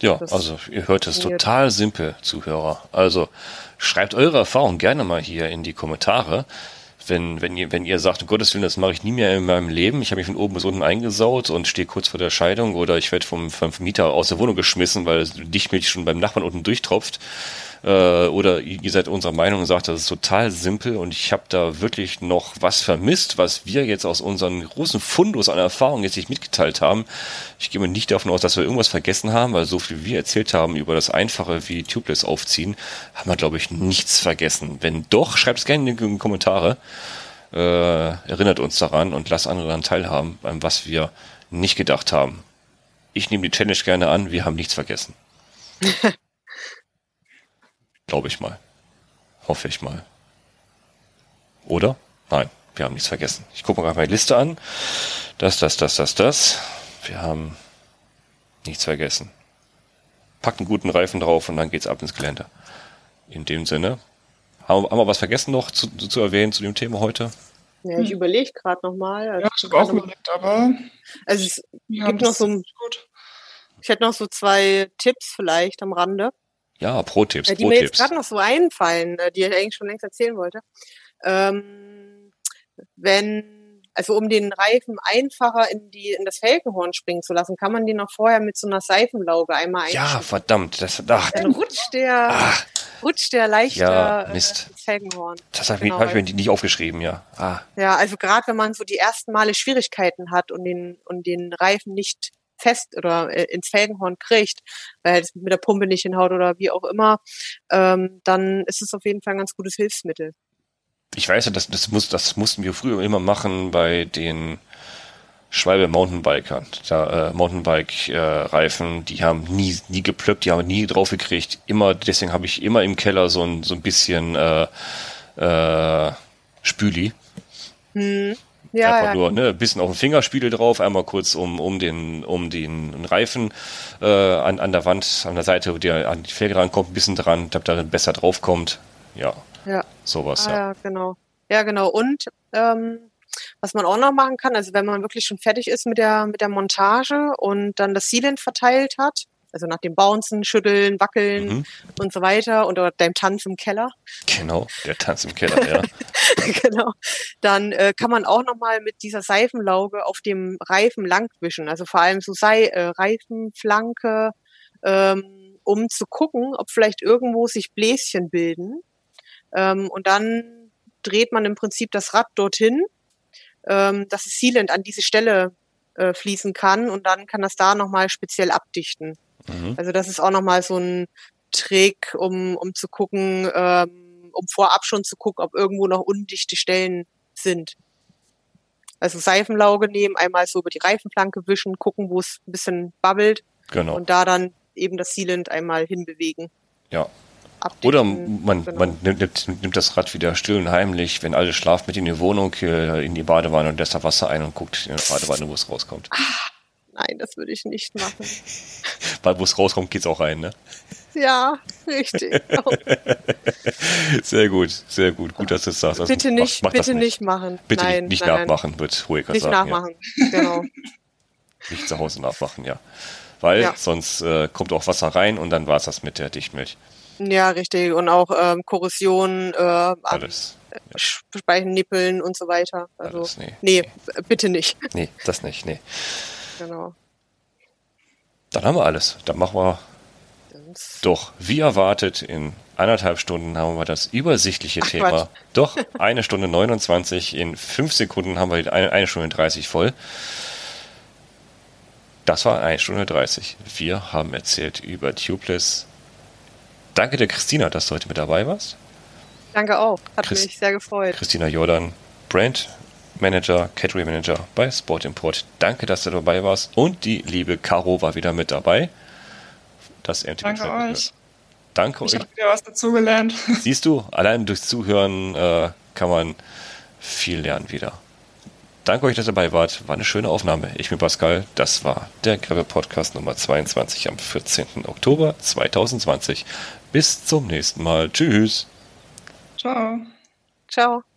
Ja, also ihr hört es total simpel, Zuhörer. Also schreibt eure Erfahrung gerne mal hier in die Kommentare. Wenn, wenn, ihr, wenn ihr sagt, um Gottes Willen, das mache ich nie mehr in meinem Leben, ich habe mich von oben bis unten eingesaut und stehe kurz vor der Scheidung oder ich werde vom, vom Mieter aus der Wohnung geschmissen, weil Dichtmilch schon beim Nachbarn unten durchtropft, äh, oder ihr seid unserer Meinung und sagt, das ist total simpel und ich habe da wirklich noch was vermisst, was wir jetzt aus unseren großen Fundus an Erfahrung jetzt nicht mitgeteilt haben. Ich gehe mir nicht davon aus, dass wir irgendwas vergessen haben, weil so viel wir erzählt haben über das Einfache wie Tubeless aufziehen, haben wir, glaube ich, nichts vergessen. Wenn doch, schreibt es gerne in die Kommentare. Äh, erinnert uns daran und lasst andere dann teilhaben, beim was wir nicht gedacht haben. Ich nehme die Challenge gerne an, wir haben nichts vergessen. Glaube ich mal. Hoffe ich mal. Oder? Nein, wir haben nichts vergessen. Ich gucke mal gerade meine Liste an. Das, das, das, das, das. Wir haben nichts vergessen. Packt einen guten Reifen drauf und dann geht's ab ins Gelände. In dem Sinne. Haben, haben wir was vergessen noch zu, zu erwähnen zu dem Thema heute? Ja, ich hm. überlege gerade nochmal. Also ja, ich habe auch überlegt, aber. Also es gibt noch so. Ich hätte noch so zwei Tipps vielleicht am Rande. Ja, Pro-Tipps. Die Pro mir jetzt gerade noch so einfallen, äh, die ich eigentlich schon längst erzählen wollte. Ähm, wenn, also um den Reifen einfacher in die in das Felgenhorn springen zu lassen, kann man den noch vorher mit so einer Seifenlauge einmal einschütten. Ja, verdammt, das ach, Dann rutscht der, ach, rutscht der leichter ja, Mist. Äh, Felgenhorn. Das habe genau. hab ich mir nicht aufgeschrieben, ja. Ah. Ja, also gerade wenn man so die ersten Male Schwierigkeiten hat und den und den Reifen nicht fest oder äh, ins Felgenhorn kriegt, weil es mit der Pumpe nicht hinhaut oder wie auch immer, ähm, dann ist es auf jeden Fall ein ganz gutes Hilfsmittel. Ich weiß ja, das, das, muss, das mussten wir früher immer machen bei den Schwalbe Mountainbikern. Da, äh, Mountainbike-Reifen, äh, die haben nie, nie geplöppt, die haben nie drauf gekriegt. Immer, deswegen habe ich immer im Keller so ein, so ein bisschen äh, äh, Spüli. Hm. Ja, Einfach ja. nur ne, ein bisschen auf den Fingerspiegel drauf, einmal kurz um, um, den, um den Reifen äh, an, an der Wand, an der Seite, wo der an die Felge rankommt, ein bisschen dran, damit da besser draufkommt. Ja, ja. sowas. Ah, ja. ja, genau. Ja, genau. Und ähm, was man auch noch machen kann, also wenn man wirklich schon fertig ist mit der, mit der Montage und dann das Sealant verteilt hat, also nach dem Bouncen, Schütteln, Wackeln mhm. und so weiter und deinem Tanz im Keller. Genau, der Tanz im Keller, ja. genau. Dann äh, kann man auch nochmal mit dieser Seifenlauge auf dem Reifen langwischen, also vor allem so Sei äh, Reifenflanke, ähm, um zu gucken, ob vielleicht irgendwo sich Bläschen bilden. Ähm, und dann dreht man im Prinzip das Rad dorthin, ähm, dass es Sealant an diese Stelle äh, fließen kann und dann kann das da nochmal speziell abdichten. Mhm. Also das ist auch nochmal so ein Trick, um, um zu gucken, ähm, um vorab schon zu gucken, ob irgendwo noch undichte Stellen sind. Also Seifenlauge nehmen, einmal so über die Reifenplanke wischen, gucken, wo es ein bisschen babbelt Genau. und da dann eben das Sealant einmal hinbewegen. Ja. Abdichten, Oder man, genau. man nimmt, nimmt, das Rad wieder still und heimlich, wenn alle schlafen, mit in die Wohnung, äh, in die Badewanne und lässt da Wasser ein und guckt in die Badewanne, wo es rauskommt. Nein, das würde ich nicht machen. Weil wo es rauskommt, geht's auch rein, ne? Ja, richtig. Sehr gut, sehr gut. Gut, dass du es sagst. Also bitte nicht, mach, mach bitte nicht machen. Bitte nein, nicht nein, nein. nachmachen, wird Hoeker Nicht sagen. nachmachen, genau. Ja. Nicht zu Hause nachmachen, ja. Weil Ja. sonst äh, kommt auch Wasser rein und dann war's das mit der Dichtmilch. Ja, richtig. Und auch ähm, Korrosion äh, Alles. Speichennippeln und so weiter. Also, Alles, nee. nee, b- bitte nicht. Nee, das nicht, nee. Genau. Dann haben wir alles. Dann machen wir Doch, wie erwartet, in anderthalb Stunden haben wir das übersichtliche Ach, Thema. Quatsch. Doch, eine Stunde 29, in fünf Sekunden haben wir eine, eine Stunde 30 voll. Das war eine Stunde 30. Wir haben erzählt über Tubeless. Danke der Christina, dass du heute mit dabei warst. Danke auch. Hat Chris- mich sehr gefreut. Christina Jordan, Brand Manager, Category Manager bei Sport Import. Danke, dass du dabei warst. Und die liebe Caro war wieder mit dabei. Das MTB Danke Travel. euch. Danke Ich euch. habe wieder was dazugelernt. Siehst du, allein durchs Zuhören äh, kann man viel lernen wieder. Danke euch, dass ihr dabei wart. War eine schöne Aufnahme. Ich bin Pascal. Das war der Gravel Podcast Nummer 22 am 14. Oktober 2020. Bis zum nächsten Mal. Tschüss. Ciao. Ciao.